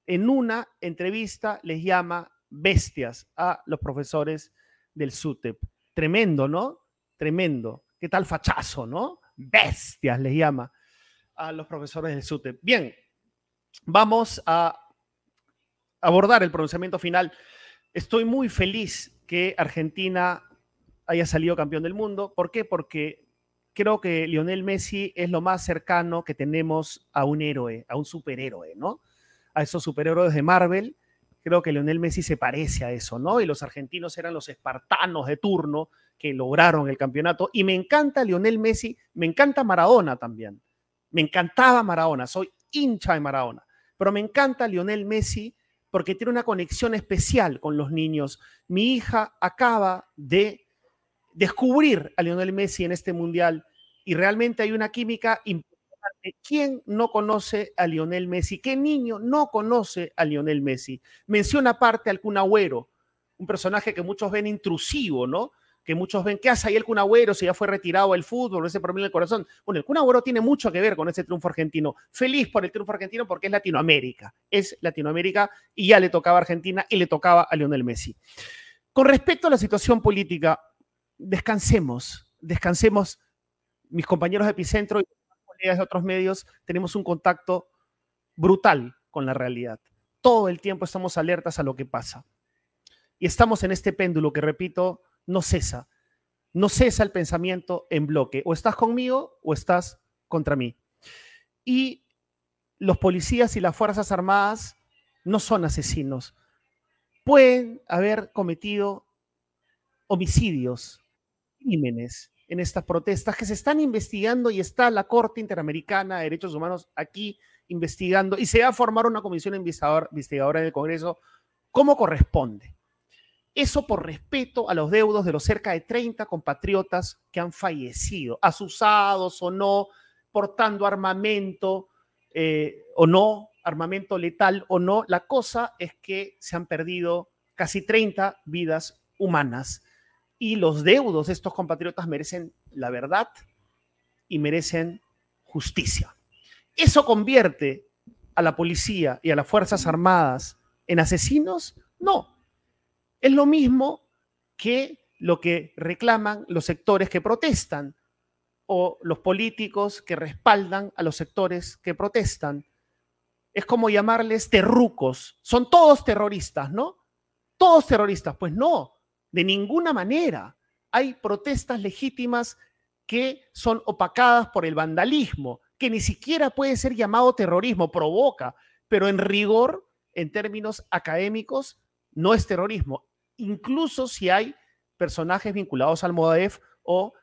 en una entrevista les llama bestias a los profesores del SUTEP. Tremendo, ¿no? Tremendo. ¿Qué tal fachazo, no? Bestias les llama a los profesores del SUTEP. Bien, vamos a abordar el pronunciamiento final. Estoy muy feliz que Argentina haya salido campeón del mundo. ¿Por qué? Porque creo que Lionel Messi es lo más cercano que tenemos a un héroe, a un superhéroe, ¿no? A esos superhéroes de Marvel. Creo que Lionel Messi se parece a eso, ¿no? Y los argentinos eran los espartanos de turno que lograron el campeonato. Y me encanta Lionel Messi, me encanta Maradona también. Me encantaba Maradona, soy hincha de Maradona. Pero me encanta Lionel Messi porque tiene una conexión especial con los niños. Mi hija acaba de descubrir a Lionel Messi en este mundial y realmente hay una química ¿Quién no conoce a Lionel Messi? ¿Qué niño no conoce a Lionel Messi? Menciona aparte al Kun Agüero, un personaje que muchos ven intrusivo, ¿no? Que muchos ven, ¿qué hace ahí el Kun Agüero si ya fue retirado del fútbol, ese problema del corazón? Bueno, el Kun Agüero tiene mucho que ver con ese triunfo argentino. Feliz por el triunfo argentino porque es Latinoamérica. Es Latinoamérica y ya le tocaba a Argentina y le tocaba a Lionel Messi. Con respecto a la situación política, descansemos, descansemos, mis compañeros de Epicentro de otros medios, tenemos un contacto brutal con la realidad. Todo el tiempo estamos alertas a lo que pasa. Y estamos en este péndulo que, repito, no cesa. no cesa el pensamiento en bloque. O estás conmigo o estás contra mí. Y los policías y las Fuerzas Armadas no son asesinos. Pueden haber cometido homicidios, crímenes en estas protestas que se están investigando y está la Corte Interamericana de Derechos Humanos aquí investigando y se va a formar una comisión investigadora en el Congreso como corresponde. Eso por respeto a los deudos de los cerca de 30 compatriotas que han fallecido, asusados o no, portando armamento eh, o no, armamento letal o no. La cosa es que se han perdido casi 30 vidas humanas y los deudos de estos compatriotas merecen la verdad y merecen justicia. ¿Eso convierte a la policía y a las Fuerzas Armadas en asesinos? No. Es lo mismo que lo que reclaman los sectores que protestan o los políticos que respaldan a los sectores que protestan. Es como llamarles terrucos. Son todos terroristas, ¿no? Todos terroristas. Pues no, de ninguna manera. Hay protestas legítimas que son opacadas por el vandalismo, que ni siquiera puede ser llamado terrorismo, provoca, pero en rigor, en términos académicos, no es terrorismo. Incluso si hay personajes vinculados al MODEF o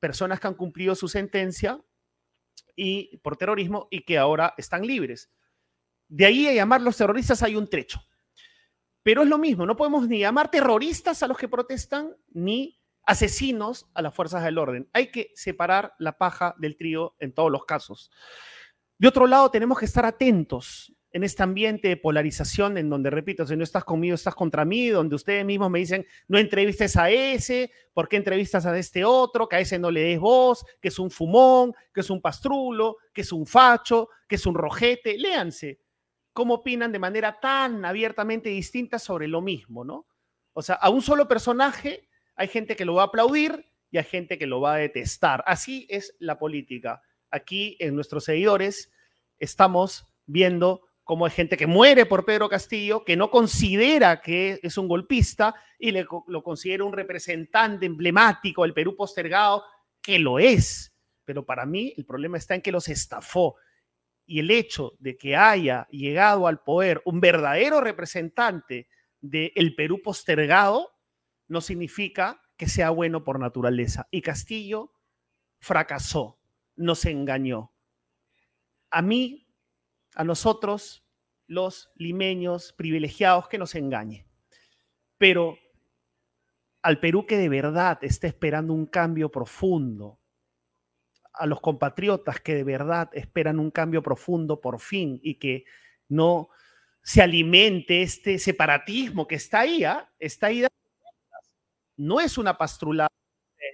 personas que han cumplido su sentencia y por terrorismo y que ahora están libres. De ahí a llamarlos terroristas hay un trecho. Pero es lo mismo, no podemos ni llamar terroristas a los que protestan, ni asesinos a las fuerzas del orden. Hay que separar la paja del trío en todos los casos. De otro lado, tenemos que estar atentos en este ambiente de polarización en donde, repito, si no estás conmigo, estás contra mí, donde ustedes mismos me dicen, no entrevistes a ese, ¿por qué entrevistas a este otro? Que a ese no le des voz, que es un fumón, que es un pastrulo, que es un facho, que es un rojete. Léanse cómo opinan de manera tan abiertamente distinta sobre lo mismo, ¿no? O sea, a un solo personaje hay gente que lo va a aplaudir y hay gente que lo va a detestar. Así es la política. Aquí en nuestros seguidores estamos viendo cómo hay gente que muere por Pedro Castillo, que no considera que es un golpista y le, lo considera un representante emblemático del Perú postergado, que lo es. Pero para mí el problema está en que los estafó y el hecho de que haya llegado al poder un verdadero representante del Perú postergado no significa que sea bueno por naturaleza. Y Castillo fracasó, nos engañó. A mí, a nosotros, los limeños privilegiados, que nos engañe. Pero al Perú que de verdad está esperando un cambio profundo, a los compatriotas que de verdad esperan un cambio profundo por fin y que no se alimente este separatismo que está ahí, ¿ah? está ahí. No es una pastrulada,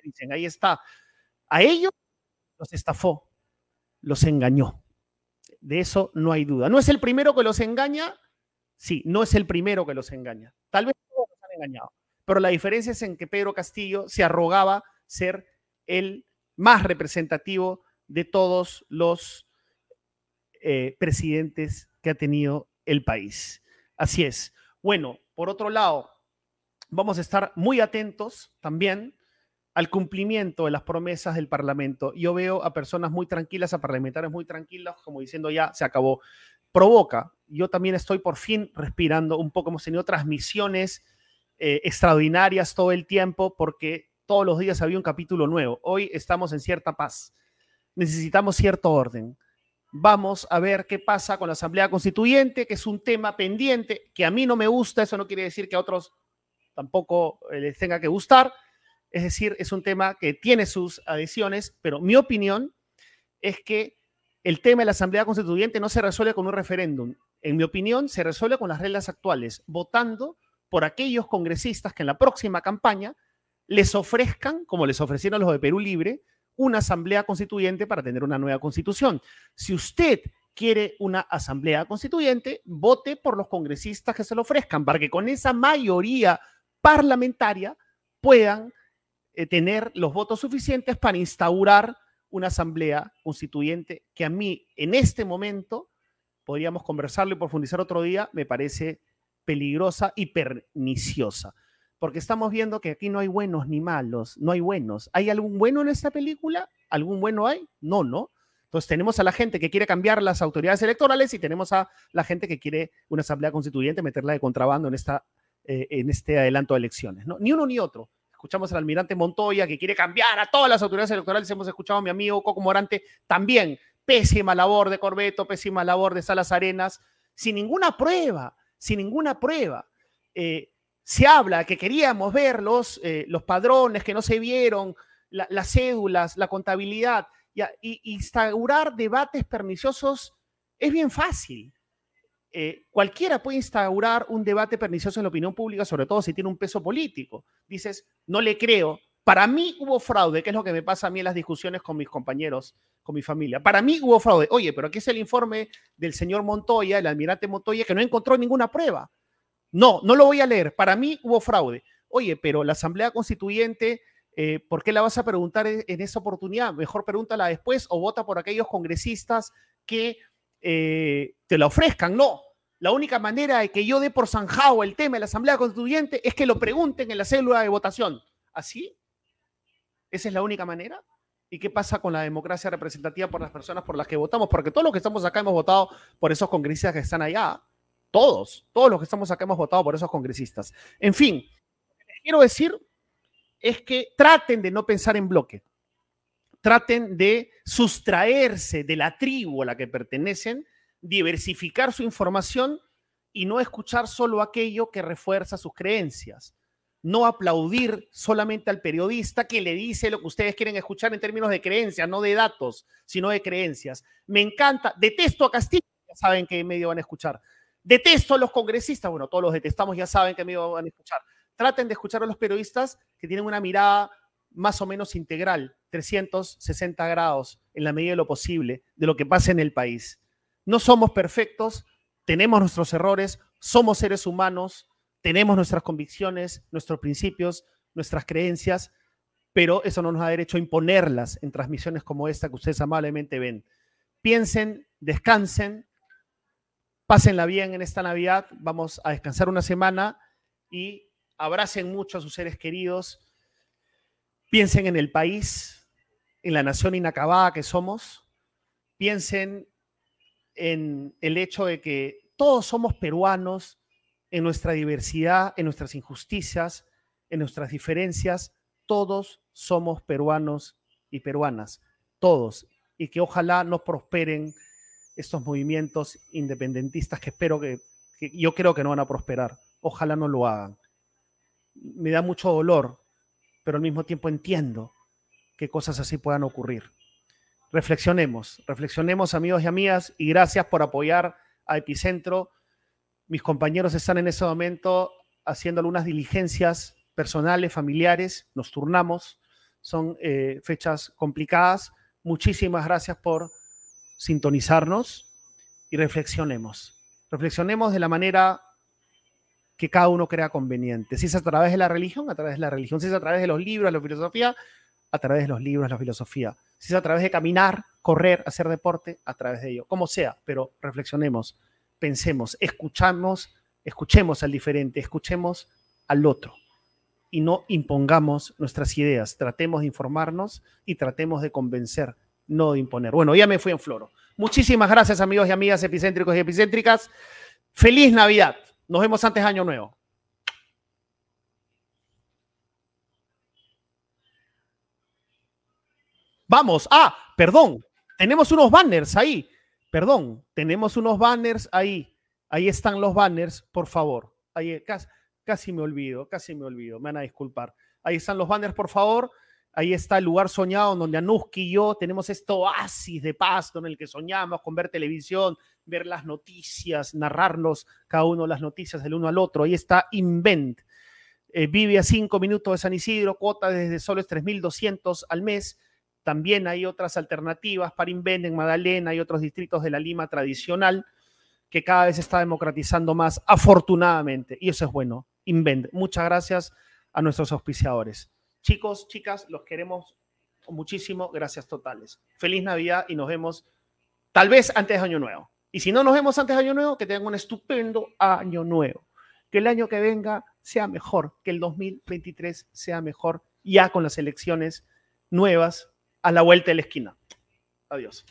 dicen, ahí está. A ellos los estafó, los engañó. De eso no hay duda. ¿No es el primero que los engaña? Sí, no es el primero que los engaña. Tal vez todos los han engañado. Pero la diferencia es en que Pedro Castillo se arrogaba ser el más representativo de todos los eh, presidentes que ha tenido el país. Así es. Bueno, por otro lado, vamos a estar muy atentos también al cumplimiento de las promesas del Parlamento. Yo veo a personas muy tranquilas, a parlamentarios muy tranquilos, como diciendo ya se acabó. Provoca. Yo también estoy por fin respirando un poco. Hemos tenido transmisiones eh, extraordinarias todo el tiempo porque todos los días había un capítulo nuevo. Hoy estamos en cierta paz. Necesitamos cierto orden. Vamos a ver qué pasa con la Asamblea Constituyente, que es un tema pendiente, que a mí no me gusta, eso no quiere decir que a otros tampoco eh, les tenga que gustar. Es decir, es un tema que tiene sus adhesiones, pero mi opinión es que el tema de la Asamblea Constituyente no se resuelve con un referéndum. En mi opinión, se resuelve con las reglas actuales, votando por aquellos congresistas que en la próxima campaña les ofrezcan, como les ofrecieron los de Perú Libre, una asamblea constituyente para tener una nueva constitución. Si usted quiere una asamblea constituyente, vote por los congresistas que se lo ofrezcan, para que con esa mayoría parlamentaria puedan eh, tener los votos suficientes para instaurar una asamblea constituyente que a mí en este momento, podríamos conversarlo y profundizar otro día, me parece peligrosa y perniciosa porque estamos viendo que aquí no hay buenos ni malos, no hay buenos. ¿Hay algún bueno en esta película? ¿Algún bueno hay? No, no. Entonces tenemos a la gente que quiere cambiar las autoridades electorales y tenemos a la gente que quiere una asamblea constituyente meterla de contrabando en, esta, eh, en este adelanto de elecciones. ¿no? Ni uno ni otro. Escuchamos al almirante Montoya que quiere cambiar a todas las autoridades electorales. Hemos escuchado a mi amigo Coco Morante también. Pésima labor de Corbeto, pésima labor de Salas Arenas, sin ninguna prueba, sin ninguna prueba. Eh, se habla que queríamos ver los, eh, los padrones que no se vieron, las cédulas, la contabilidad, y, instaurar debates perniciosos es bien fácil. Eh, cualquiera puede instaurar un debate pernicioso en la opinión pública, sobre todo si tiene un peso político. Dices, no le creo. Para mí hubo fraude, que es lo que me pasa a mí en las discusiones con mis compañeros, con mi familia. Para mí hubo fraude. Oye, pero aquí es el informe del señor Montoya, el almirante Montoya, que no encontró ninguna prueba. No, no lo voy a leer. Para mí hubo fraude. Oye, pero la Asamblea Constituyente, eh, ¿por qué la vas a preguntar en, esa oportunidad? Mejor pregúntala después o vota por aquellos congresistas que eh, te la ofrezcan. No, la única manera de que yo dé por zanjado el tema de la Asamblea Constituyente es que lo pregunten en la célula de votación. ¿Así? ¿Esa es la única manera? ¿Y qué pasa con la democracia representativa por las personas por las que votamos? Porque todos los que estamos acá hemos votado por esos congresistas que están allá. Todos, todos los que estamos acá hemos votado por esos congresistas. En fin, lo que quiero decir es que traten de no pensar en bloque. Traten de sustraerse de la tribu a la que pertenecen, diversificar su información y no escuchar solo aquello que refuerza sus creencias. No aplaudir solamente al periodista que le dice lo que ustedes quieren escuchar en términos de creencias, no de datos, sino de creencias. Me encanta, detesto a Castillo, ya saben qué medio van a escuchar. Detesto a los congresistas, bueno, todos los detestamos, ya saben que me van a escuchar. Traten de escuchar a los periodistas que tienen una mirada más o menos integral, 360 grados, en la medida de lo posible, de lo que pasa en el país. No somos perfectos, tenemos nuestros errores, somos seres humanos, tenemos nuestras convicciones, nuestros principios, nuestras creencias, pero eso no nos da derecho a imponerlas en transmisiones como esta que ustedes amablemente ven. Piensen, descansen, Pásenla bien en esta Navidad. Vamos a descansar una semana y abracen mucho a sus seres queridos. Piensen en el país, en la nación inacabada que somos. Piensen en el hecho de que todos somos peruanos en nuestra diversidad, en nuestras injusticias, en nuestras diferencias. Todos somos peruanos y peruanas. Todos. Y que ojalá nos prosperen estos movimientos independentistas que espero que, yo creo que no van a prosperar. Ojalá no lo hagan. Me da mucho dolor, pero al mismo tiempo entiendo que cosas así puedan ocurrir. Reflexionemos, reflexionemos amigos y amigas y gracias por apoyar a Epicentro. Mis compañeros están en ese momento haciendo algunas diligencias personales, familiares, nos turnamos, son eh, fechas complicadas. Muchísimas gracias por sintonizarnos y reflexionemos. Reflexionemos de la manera que cada uno crea conveniente. Si es a través de la religión, a través de la religión. Si es a través de los libros, la filosofía, a través de los libros, la filosofía. Si es a través de caminar, correr, hacer deporte, a través de ello. Como sea, pero reflexionemos, pensemos, escuchamos, escuchemos al diferente, escuchemos al otro y no impongamos nuestras ideas. Tratemos de informarnos y tratemos de convencer no de imponer. Bueno, ya me fui en floro. Muchísimas gracias, amigos y amigas epicéntricos y epicéntricas. Feliz Navidad. Nos vemos antes Año Nuevo. Vamos. Ah, perdón. Tenemos unos banners ahí. Perdón. Tenemos unos banners ahí. Ahí están los banners, por favor. Ahí, casi, casi me olvido, casi me olvido. Me van a disculpar. Ahí están los banners, por favor. Ahí está el lugar soñado donde Anuski y yo tenemos este oasis de paz en el que soñamos con ver televisión, ver las noticias, narrarnos cada uno las noticias del uno al otro. Ahí está Invent. Eh, vive a cinco minutos de San Isidro, cuota desde solo es 3.200 al mes. También hay otras alternativas para Invent en Madalena y otros distritos de la Lima tradicional que cada vez está democratizando más, afortunadamente. Y eso es bueno. Invent. Muchas gracias a nuestros auspiciadores. Chicos, chicas, los queremos muchísimo. Gracias totales. Feliz Navidad y nos vemos tal vez antes de Año Nuevo. Y si no nos vemos antes de Año Nuevo, que tengan un estupendo Año Nuevo. que el año que venga sea mejor, que el 2023 sea mejor, ya con las elecciones nuevas a la vuelta de la esquina. Adiós.